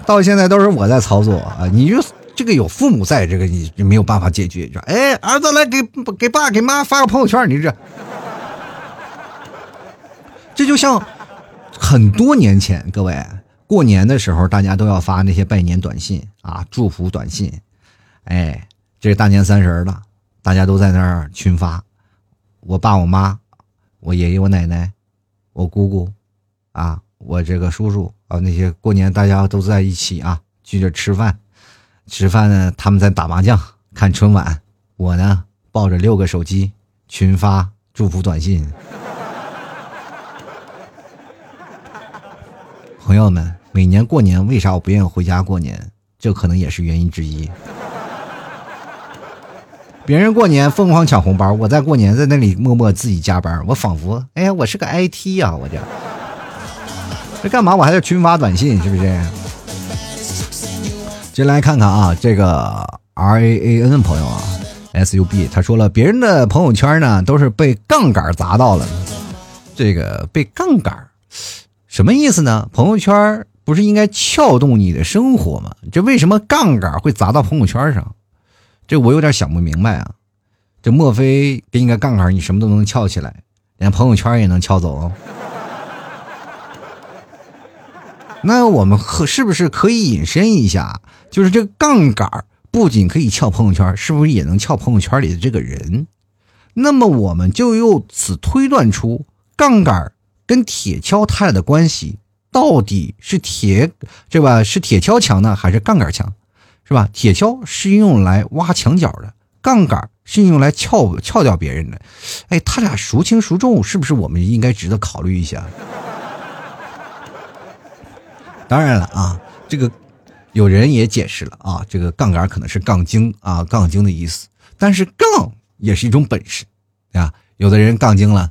到现在都是我在操作啊！你就这个有父母在，这个你没有办法解决。说，哎，儿子来给给爸给妈发个朋友圈，你这，这就像很多年前，各位过年的时候，大家都要发那些拜年短信啊，祝福短信。哎，这大年三十了，大家都在那儿群发，我爸我妈，我爷爷我奶奶，我姑姑，啊，我这个叔叔。啊，那些过年大家都在一起啊，聚着吃饭，吃饭呢，他们在打麻将、看春晚，我呢抱着六个手机群发祝福短信。朋友们，每年过年为啥我不愿意回家过年？这可能也是原因之一。别人过年疯狂抢红包，我在过年在那里默默自己加班，我仿佛哎呀，我是个 IT 呀，我这。这干嘛？我还要群发短信，是不是？进来看看啊，这个 R A A N 朋友啊，S U B，他说了，别人的朋友圈呢都是被杠杆砸到了。这个被杠杆什么意思呢？朋友圈不是应该撬动你的生活吗？这为什么杠杆会砸到朋友圈上？这我有点想不明白啊。这莫非给你个杠杆，你什么都能撬起来，连朋友圈也能撬走？那我们可是不是可以引申一下？就是这杠杆不仅可以撬朋友圈，是不是也能撬朋友圈里的这个人？那么我们就由此推断出，杠杆跟铁锹它俩的关系到底是铁，对吧？是铁锹强呢，还是杠杆强？是吧？铁锹是用来挖墙角的，杠杆是用来撬撬掉别人的。哎，他俩孰轻孰重？是不是我们应该值得考虑一下？当然了啊，这个有人也解释了啊，这个杠杆可能是杠精啊，杠精的意思。但是杠也是一种本事啊，有的人杠精了，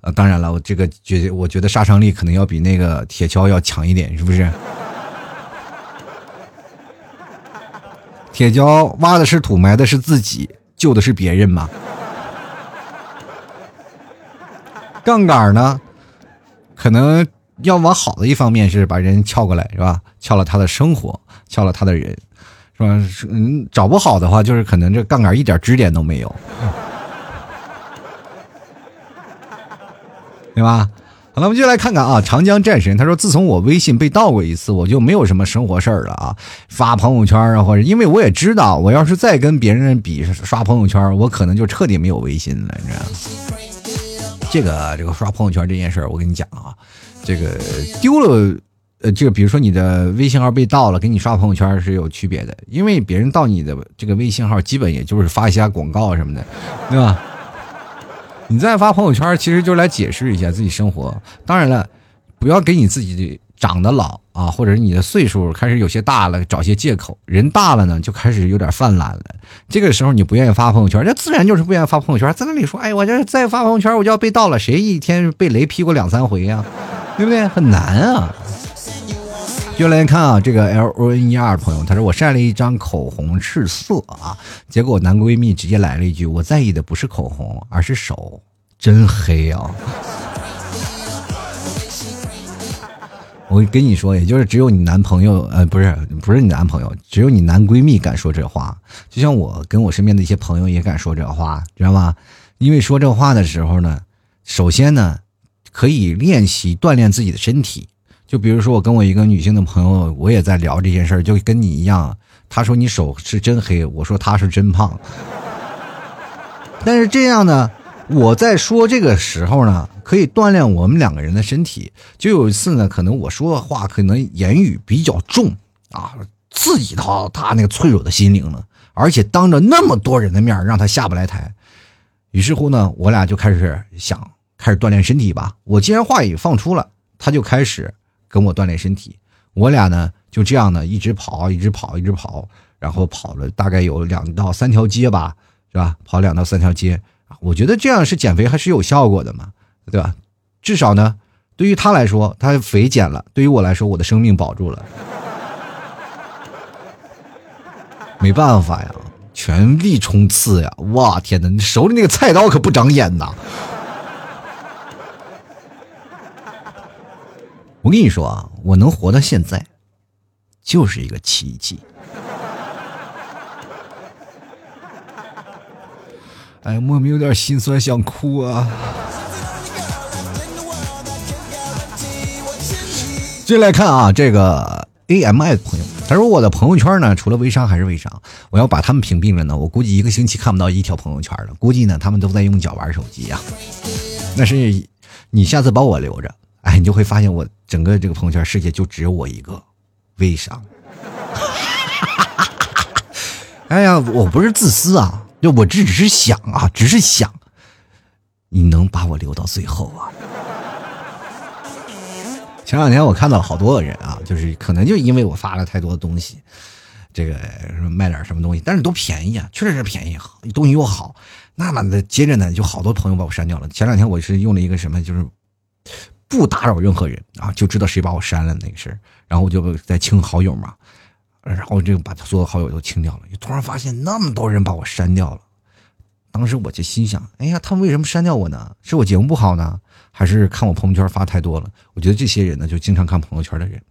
啊，当然了，我这个觉得我觉得杀伤力可能要比那个铁锹要强一点，是不是？[laughs] 铁锹挖的是土，埋的是自己，救的是别人嘛。杠杆呢，可能。要往好的一方面是把人撬过来，是吧？撬了他的生活，撬了他的人，是吧？嗯，找不好的话，就是可能这杠杆一点支点都没有，[laughs] 对吧？好了，我们就来看看啊，长江战神他说：“自从我微信被盗过一次，我就没有什么生活事儿了啊，发朋友圈啊，或者因为我也知道，我要是再跟别人比刷朋友圈，我可能就彻底没有微信了，你知道吗？这个这个刷朋友圈这件事儿，我跟你讲啊。”这个丢了呃，这个比如说你的微信号被盗了，给你刷朋友圈是有区别的，因为别人盗你的这个微信号，基本也就是发一下广告什么的，对吧？你再发朋友圈，其实就是来解释一下自己生活。当然了，不要给你自己长得老啊，或者是你的岁数开始有些大了，找些借口。人大了呢，就开始有点泛滥了。这个时候你不愿意发朋友圈，那自然就是不愿意发朋友圈，在那里说：“哎，我这再发朋友圈，我就要被盗了。”谁一天被雷劈过两三回呀？对不对？很难啊。就来看啊，这个 L O N E R 朋友，他说我晒了一张口红试色啊，结果男闺蜜直接来了一句：“我在意的不是口红，而是手，真黑啊！”我跟你说，也就是只有你男朋友，呃，不是不是你男朋友，只有你男闺蜜敢说这话。就像我跟我身边的一些朋友也敢说这话，知道吗？因为说这话的时候呢，首先呢，可以练习锻炼自己的身体。就比如说，我跟我一个女性的朋友，我也在聊这件事儿，就跟你一样。她说你手是真黑，我说她是真胖。[laughs] 但是这样呢，我在说这个时候呢，可以锻炼我们两个人的身体。就有一次呢，可能我说的话可能言语比较重啊，刺激到她那个脆弱的心灵了，而且当着那么多人的面让她下不来台。于是乎呢，我俩就开始想开始锻炼身体吧。我既然话已放出了，他就开始。跟我锻炼身体，我俩呢就这样呢一直跑，一直跑，一直跑，然后跑了大概有两到三条街吧，是吧？跑两到三条街，我觉得这样是减肥还是有效果的嘛，对吧？至少呢，对于他来说，他肥减了；对于我来说，我的生命保住了。[laughs] 没办法呀，全力冲刺呀！哇，天哪，你手里那个菜刀可不长眼呐！我跟你说啊，我能活到现在，就是一个奇迹。哎，莫名有点心酸，想哭啊。接来看啊，这个 A M I 的朋友，他说我的朋友圈呢，除了微商还是微商，我要把他们屏蔽了呢，我估计一个星期看不到一条朋友圈了。估计呢，他们都在用脚玩手机呀。那是你下次把我留着。哎，你就会发现我整个这个朋友圈世界就只有我一个，微商。哎呀，我不是自私啊，就我这只是想啊，只是想，你能把我留到最后啊？前两天我看到好多个人啊，就是可能就因为我发了太多的东西，这个卖点什么东西，但是都便宜啊，确实是便宜，东西又好，那么的接着呢，就好多朋友把我删掉了。前两天我是用了一个什么，就是。不打扰任何人啊，就知道谁把我删了那个事儿，然后我就在清好友嘛，然后就把他所有好友都清掉了。突然发现那么多人把我删掉了，当时我就心想：哎呀，他们为什么删掉我呢？是我节目不好呢，还是看我朋友圈发太多了？我觉得这些人呢，就经常看朋友圈的人。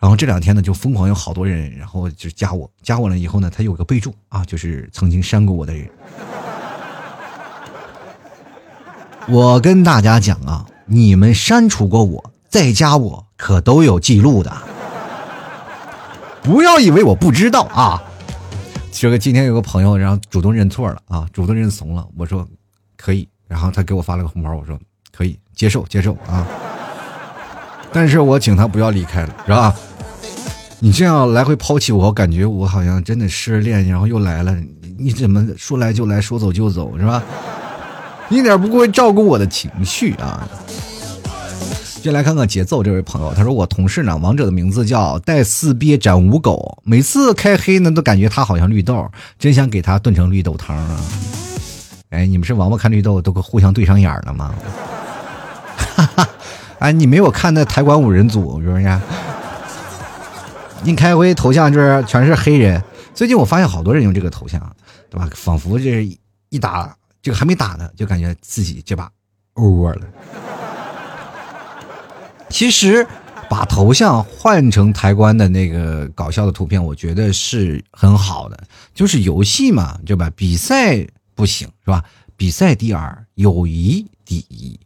然后这两天呢，就疯狂有好多人，然后就加我，加我了以后呢，他有个备注啊，就是曾经删过我的人。[laughs] 我跟大家讲啊。你们删除过我，再加我可都有记录的，不要以为我不知道啊！这个今天有个朋友，然后主动认错了啊，主动认怂了。我说可以，然后他给我发了个红包，我说可以接受接受啊。但是我请他不要离开了，是吧？你这样来回抛弃我，感觉我好像真的失恋，然后又来了。你怎么说来就来说走就走，是吧？一点不会照顾我的情绪啊！先来看看节奏，这位朋友他说：“我同事呢，王者的名字叫带四鳖斩五狗，每次开黑呢，都感觉他好像绿豆，真想给他炖成绿豆汤啊！”哎，你们是王八看绿豆都互相对上眼了吗？哈哈！哎，你没有看那台湾五人组是不是？你开会头像就是全是黑人，最近我发现好多人用这个头像，对吧？仿佛这一打。这个还没打呢，就感觉自己这把 over 了。其实把头像换成台湾的那个搞笑的图片，我觉得是很好的。就是游戏嘛，对吧？比赛不行是吧？比赛第二，友谊第一，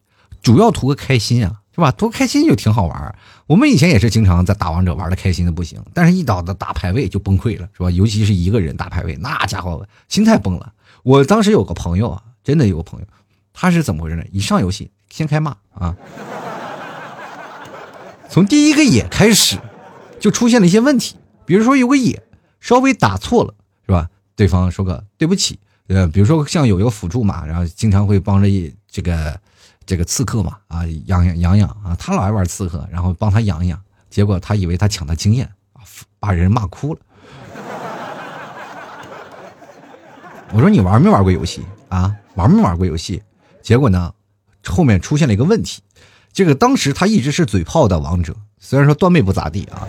主要图个开心啊，是吧？图开心就挺好玩。我们以前也是经常在打王者玩的开心的不行，但是一到的打排位就崩溃了，是吧？尤其是一个人打排位，那家伙心态崩了。我当时有个朋友啊，真的有个朋友，他是怎么回事呢？一上游戏先开骂啊，从第一个野开始，就出现了一些问题。比如说有个野稍微打错了，是吧？对方说个对不起。呃，比如说像有一个辅助嘛，然后经常会帮着这个这个刺客嘛，啊养养养养啊，他老爱玩刺客，然后帮他养养，结果他以为他抢他经验，把人骂哭了。我说你玩没玩过游戏啊？玩没玩过游戏？结果呢，后面出现了一个问题，这个当时他一直是嘴炮的王者，虽然说段位不咋地啊，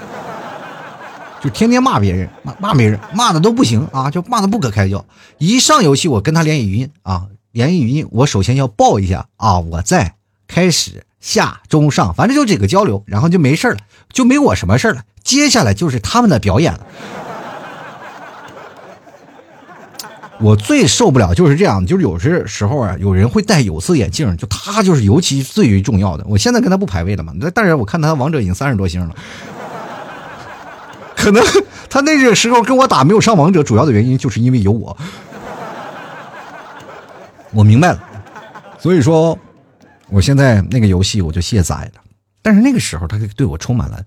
[laughs] 就天天骂别人，骂骂别人，骂的都不行啊，就骂的不可开交。一上游戏，我跟他连语音啊，连语音，我首先要报一下啊，我在，开始下中上，反正就这个交流，然后就没事了，就没我什么事了。接下来就是他们的表演了。我最受不了就是这样，就是有些时候啊，有人会戴有色眼镜，就他就是尤其最为重要的。我现在跟他不排位了嘛，但是我看他王者已经三十多星了，可能他那个时候跟我打没有上王者，主要的原因就是因为有我。我明白了，所以说我现在那个游戏我就卸载了。但是那个时候他对我充满了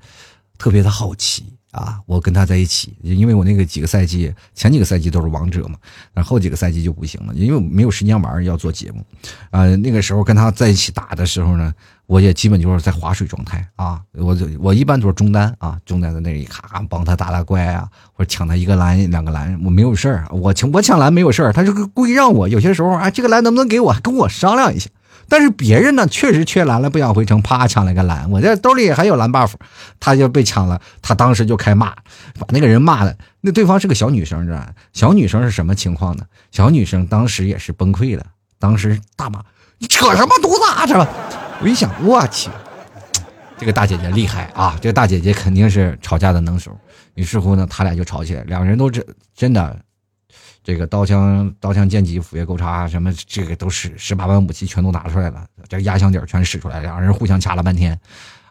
特别的好奇。啊，我跟他在一起，因为我那个几个赛季，前几个赛季都是王者嘛，然后几个赛季就不行了，因为没有时间玩，要做节目。啊，那个时候跟他在一起打的时候呢，我也基本就是在划水状态啊，我我一般都是中单啊，中单在那里咔帮他打打怪啊，或者抢他一个蓝两个蓝，我没有事儿，我抢我抢蓝没有事儿，他就故意让我有些时候啊，这个蓝能不能给我，跟我商量一下。但是别人呢，确实缺蓝了，不想回城，啪抢了个蓝，我这兜里还有蓝 buff，他就被抢了，他当时就开骂，把那个人骂的，那对方是个小女生，知道吧？小女生是什么情况呢？小女生当时也是崩溃了，当时大骂：“你扯什么犊子啊！”这，我一想，我去，这个大姐姐厉害啊！这个大姐姐肯定是吵架的能手。于是乎呢，他俩就吵起来，两个人都真真的。这个刀枪、刀枪剑戟、斧钺钩叉什么，这个都是十八般武器全都拿出来了，这压箱底全使出来，两人互相掐了半天，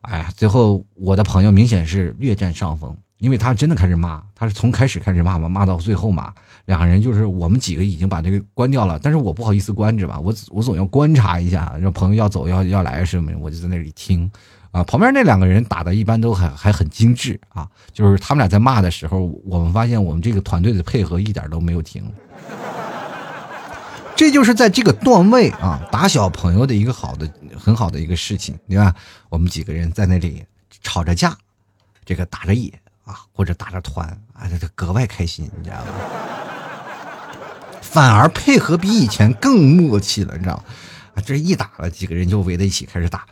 哎，最后我的朋友明显是略占上风，因为他真的开始骂，他是从开始开始骂嘛，骂到最后骂，两人就是我们几个已经把这个关掉了，但是我不好意思关着吧，我我总要观察一下，让朋友要走要要来什么，我就在那里听。啊，旁边那两个人打的一般都还还很精致啊，就是他们俩在骂的时候，我们发现我们这个团队的配合一点都没有停。这就是在这个段位啊打小朋友的一个好的很好的一个事情，对吧？我们几个人在那里吵着架，这个打着野啊，或者打着团啊，这格外开心，你知道吗？反而配合比以前更默契了，你知道吗？这一打了，几个人就围在一起开始打。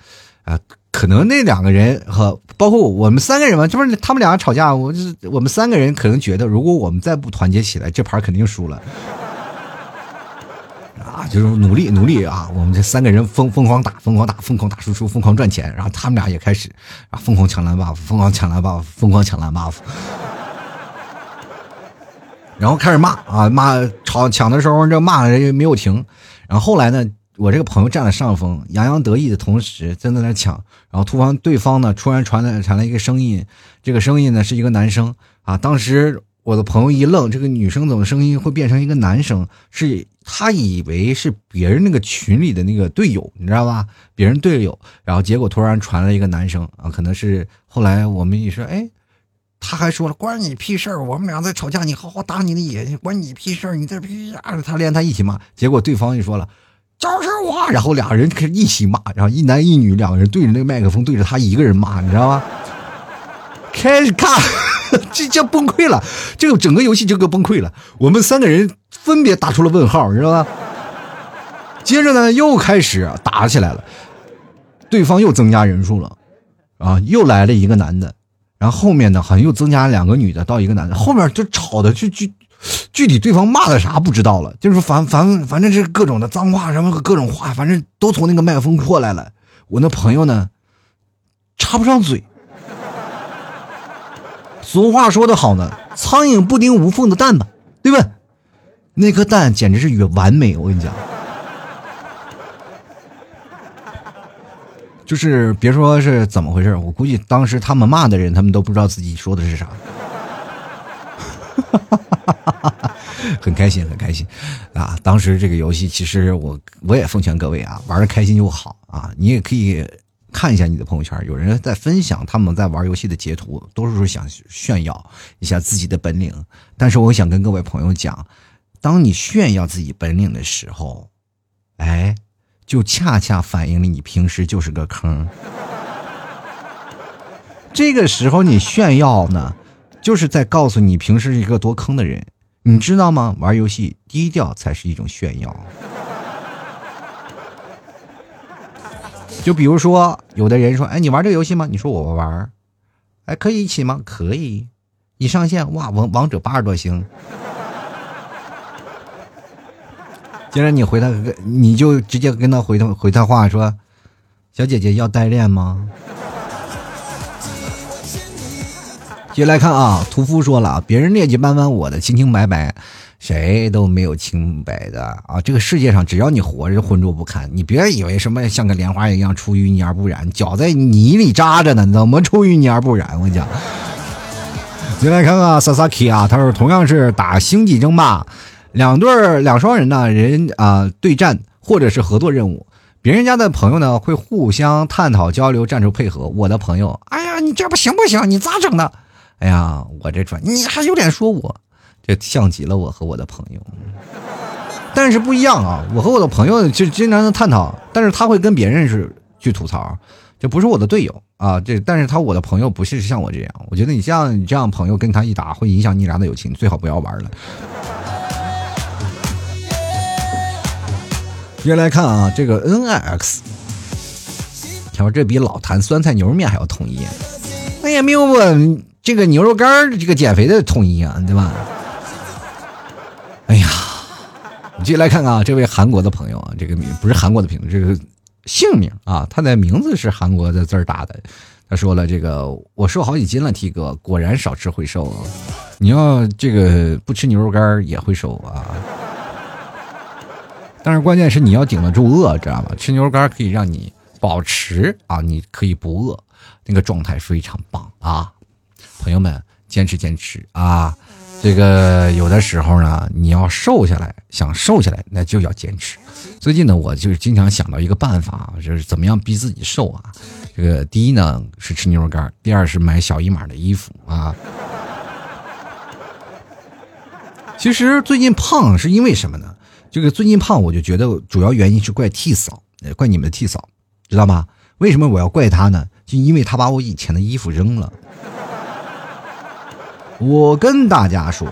啊，可能那两个人和包括我们三个人嘛，这不是他们两个吵架，我就是我们三个人可能觉得，如果我们再不团结起来，这盘肯定输了。[laughs] 啊，就是努力努力啊，我们这三个人疯疯狂打，疯狂打，疯狂打输出，疯狂赚钱，然后他们俩也开始啊，疯狂抢蓝 buff，疯狂抢蓝 buff，疯狂抢蓝 buff，[laughs] 然后开始骂啊骂吵抢的时候这骂人没有停，然后后来呢？我这个朋友占了上风，洋洋得意的同时在那抢，然后突然对方呢突然传来传来一个声音，这个声音呢是一个男生啊。当时我的朋友一愣，这个女生怎么声音会变成一个男生？是他以为是别人那个群里的那个队友，你知道吧？别人队友，然后结果突然传来一个男生啊，可能是后来我们一说，哎，他还说了关你屁事儿，我们俩在吵架，你好好打你的野，关你屁事儿，你这屁啊！他连他一起骂，结果对方就说了。就是我，然后俩人开始一起骂，然后一男一女两个人对着那个麦克风，对着他一个人骂，你知道吗？开始看，[laughs] 这叫崩溃了，这个整个游戏就给崩溃了。我们三个人分别打出了问号，你知道吗？接着呢，又开始打起来了，对方又增加人数了，啊，又来了一个男的，然后后面呢，好像又增加两个女的到一个男的，后面就吵的就就。具体对方骂的啥不知道了，就是反反反正是各种的脏话什么各种话，反正都从那个麦克风过来了。我那朋友呢，插不上嘴。俗话说的好呢，苍蝇不叮无缝的蛋吧，对吧？那颗蛋简直是完美，我跟你讲。就是别说是怎么回事，我估计当时他们骂的人，他们都不知道自己说的是啥。哈哈哈哈哈很开心，很开心，啊！当时这个游戏，其实我我也奉劝各位啊，玩的开心就好啊。你也可以看一下你的朋友圈，有人在分享他们在玩游戏的截图，都是想炫耀一下自己的本领。但是我想跟各位朋友讲，当你炫耀自己本领的时候，哎，就恰恰反映了你平时就是个坑。这个时候你炫耀呢，就是在告诉你平时是一个多坑的人，你知道吗？玩游戏低调才是一种炫耀。就比如说，有的人说：“哎，你玩这个游戏吗？”你说：“我玩。”哎，可以一起吗？可以。一上线，哇，王王者八十多星。接着你回他，你就直接跟他回他回他话说：“小姐姐要代练吗？”接来看啊，屠夫说了，别人劣迹斑斑，我的清清白白，谁都没有清白的啊！这个世界上，只要你活着，浑浊不堪。你别以为什么像个莲花一样出淤泥而不染，脚在泥里扎着呢，怎么出淤泥而不染？我跟你讲。[laughs] 接来看看 Sasaki 啊，他说同样是打星际争霸，两对两双人呢，人啊对战或者是合作任务，别人家的朋友呢会互相探讨交流战术配合，我的朋友，哎呀，你这不行不行，你咋整的？哎呀，我这转你还有脸说我，这像极了我和我的朋友，但是不一样啊！我和我的朋友就经常的探讨，但是他会跟别人是去吐槽，这不是我的队友啊！这但是他我的朋友不是像我这样，我觉得你像你这样朋友跟他一打会影响你俩的友情，最好不要玩了。接来看啊，这个 N I X，他说这比老坛酸菜牛肉面还要统一，那也没有我。这个牛肉干这个减肥的统一啊，对吧？哎呀，你继续来看看啊，这位韩国的朋友啊，这个名不是韩国的名字，这个姓名啊，他的名字是韩国的字儿打的。他说了，这个我瘦好几斤了，T 哥，果然少吃会瘦。你要这个不吃牛肉干也会瘦啊。但是关键是你要顶得住饿，知道吗？吃牛肉干可以让你保持啊，你可以不饿，那个状态非常棒啊。朋友们，坚持坚持啊！这个有的时候呢，你要瘦下来，想瘦下来，那就要坚持。最近呢，我就是经常想到一个办法，就是怎么样逼自己瘦啊。这个第一呢是吃牛肉干，第二是买小一码的衣服啊。其实最近胖是因为什么呢？这个最近胖，我就觉得主要原因是怪替嫂，怪你们的替嫂，知道吗？为什么我要怪他呢？就因为他把我以前的衣服扔了。我跟大家说，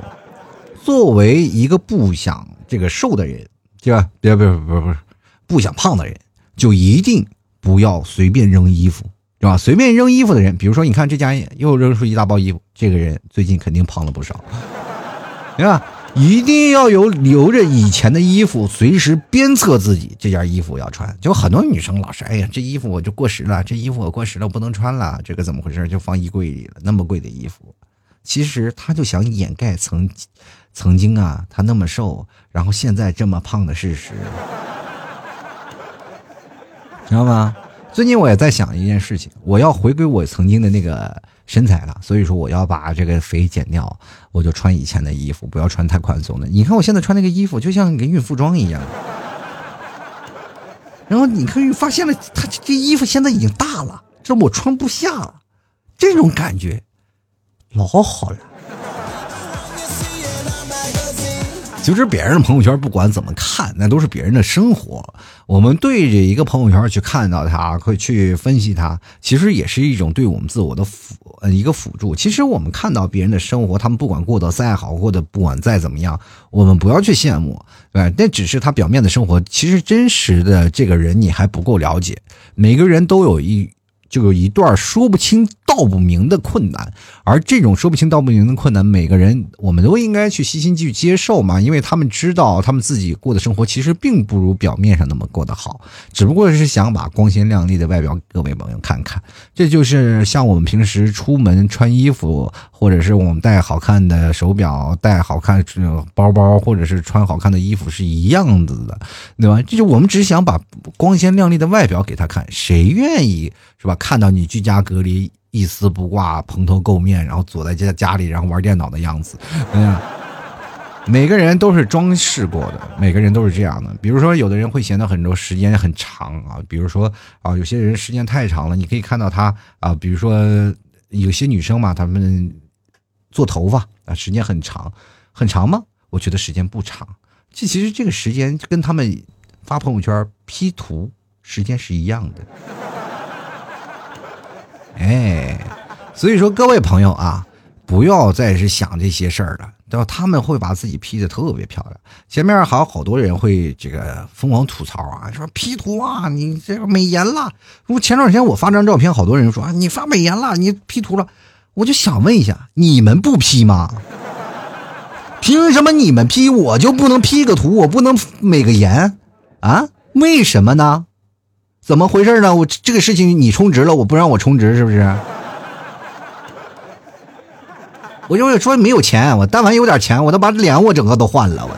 作为一个不想这个瘦的人，对吧？别别别不是不想胖的人，就一定不要随便扔衣服，对吧？随便扔衣服的人，比如说，你看这家又扔出一大包衣服，这个人最近肯定胖了不少，对吧？一定要有留着以前的衣服，随时鞭策自己这件衣服要穿。就很多女生老是，哎呀，这衣服我就过时了，这衣服我过时了，我不能穿了，这个怎么回事？就放衣柜里了，那么贵的衣服。其实他就想掩盖曾曾经啊，他那么瘦，然后现在这么胖的事实，知道吗？最近我也在想一件事情，我要回归我曾经的那个身材了，所以说我要把这个肥减掉，我就穿以前的衣服，不要穿太宽松的。你看我现在穿那个衣服，就像个孕妇装一样。然后你看，发现了，他这衣服现在已经大了，这我穿不下了，这种感觉。老好了，其实别人的朋友圈不管怎么看，那都是别人的生活。我们对着一个朋友圈去看到他，会去分析他，其实也是一种对我们自我的辅呃一个辅助。其实我们看到别人的生活，他们不管过得再好，过得不管再怎么样，我们不要去羡慕，对那只是他表面的生活，其实真实的这个人你还不够了解。每个人都有一。就有一段说不清道不明的困难，而这种说不清道不明的困难，每个人我们都应该去细心去接受嘛，因为他们知道他们自己过的生活其实并不如表面上那么过得好，只不过是想把光鲜亮丽的外表各位朋友看看。这就是像我们平时出门穿衣服，或者是我们戴好看的手表、戴好看包包，或者是穿好看的衣服是一样子的，对吧？就是我们只想把光鲜亮丽的外表给他看，谁愿意？是吧？看到你居家隔离、一丝不挂、蓬头垢面，然后坐在家家里，然后玩电脑的样子，嗯，每个人都是装饰过的，每个人都是这样的。比如说，有的人会显得很多时间很长啊，比如说啊，有些人时间太长了，你可以看到他啊，比如说有些女生嘛，她们做头发啊，时间很长，很长吗？我觉得时间不长。这其实这个时间跟他们发朋友圈、P 图时间是一样的。哎，所以说各位朋友啊，不要再是想这些事儿了。对吧？他们会把自己 P 的特别漂亮。前面还有好多人会这个疯狂吐槽啊，说 P 图啊，你这个美颜了。我前段时间我发张照片，好多人说啊，你发美颜了，你 P 图了。我就想问一下，你们不 P 吗？凭什么你们 P 我就不能 P 个图，我不能美个颜啊？为什么呢？怎么回事呢？我这个事情你充值了，我不让我充值是不是？[laughs] 我就说没有钱，我但凡有点钱，我都把脸我整个都换了，我，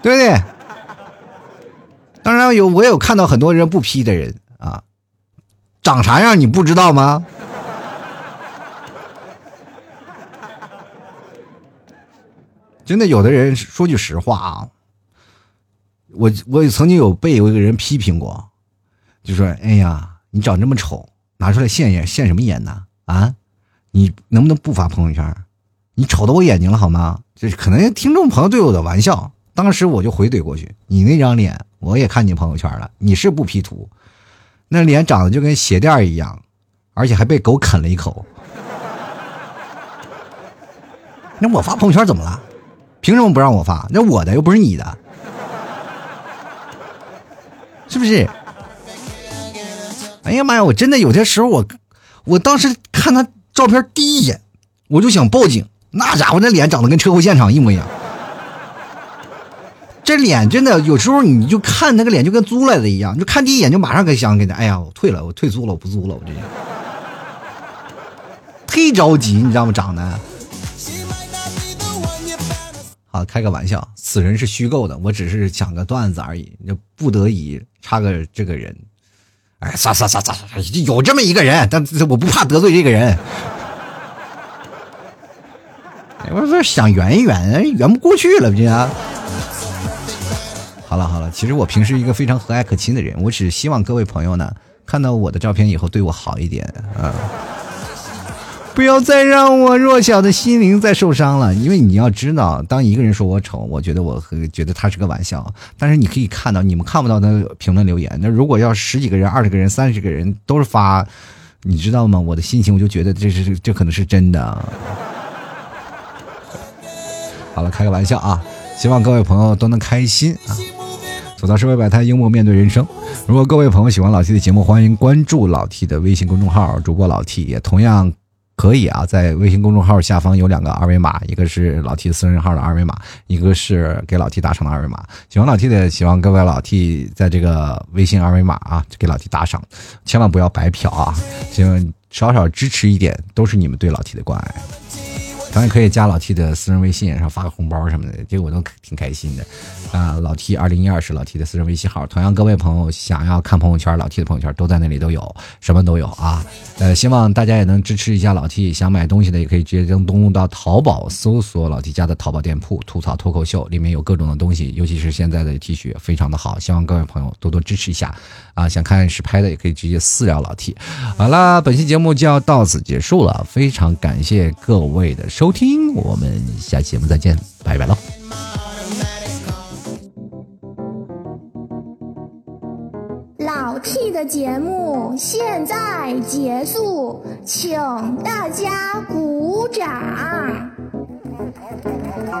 对不对？当然有，我有看到很多人不 P 的人啊，长啥样你不知道吗？真的，有的人说句实话啊，我我曾经有被有一个人批评过，就说：“哎呀，你长这么丑，拿出来现眼现什么眼呢？啊？”你能不能不发朋友圈？你瞅到我眼睛了好吗？这可能听众朋友对我的玩笑，当时我就回怼过去。你那张脸我也看你朋友圈了，你是不 P 图，那脸长得就跟鞋垫一样，而且还被狗啃了一口。[laughs] 那我发朋友圈怎么了？凭什么不让我发？那我的又不是你的，是不是？哎呀妈呀！我真的有些时候我，我当时看他。照片第一眼，我就想报警。那家伙那脸长得跟车祸现场一模一样，这脸真的有时候你就看那个脸就跟租来的一样，就看第一眼就马上给想给他，哎呀，我退了，我退租了，我不租了，我这忒着急，你知道吗？长得，啊开个玩笑，此人是虚构的，我只是讲个段子而已，就不得已插个这个人。哎，算算算算，有这么一个人，但我不怕得罪这个人。我说想圆一圆，圆不过去了，这。好了好了，其实我平时一个非常和蔼可亲的人，我只希望各位朋友呢，看到我的照片以后对我好一点啊。不要再让我弱小的心灵再受伤了，因为你要知道，当一个人说我丑，我觉得我觉得他是个玩笑。但是你可以看到，你们看不到的评论留言。那如果要十几个人、二十个人、三十个人都是发，你知道吗？我的心情我就觉得这是这可能是真的。好了，开个玩笑啊！希望各位朋友都能开心啊！走到社会百态，幽默面对人生。如果各位朋友喜欢老 T 的节目，欢迎关注老 T 的微信公众号，主播老 T 也同样。可以啊，在微信公众号下方有两个二维码，一个是老 T 私人号的二维码，一个是给老 T 打赏的二维码。喜欢老 T 的，希望各位老 T 在这个微信二维码啊，给老 T 打赏，千万不要白嫖啊！希望少少支持一点，都是你们对老 T 的关爱。当然可以加老 T 的私人微信，然后发个红包什么的，这个我都挺开心的。啊，老 T 二零一二是老 T 的私人微信号。同样，各位朋友想要看朋友圈，老 T 的朋友圈都在那里都有，什么都有啊。呃，希望大家也能支持一下老 T。想买东西的也可以直接登登录到淘宝，搜索老 T 家的淘宝店铺“吐槽脱口秀”，里面有各种的东西，尤其是现在的 T 恤非常的好。希望各位朋友多多支持一下啊！想看实拍的也可以直接私聊老 T。好了，本期节目就要到此结束了，非常感谢各位的收。收听，我们下期节目再见，拜拜喽！老 T 的节目现在结束，请大家鼓掌。好，好，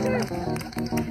好，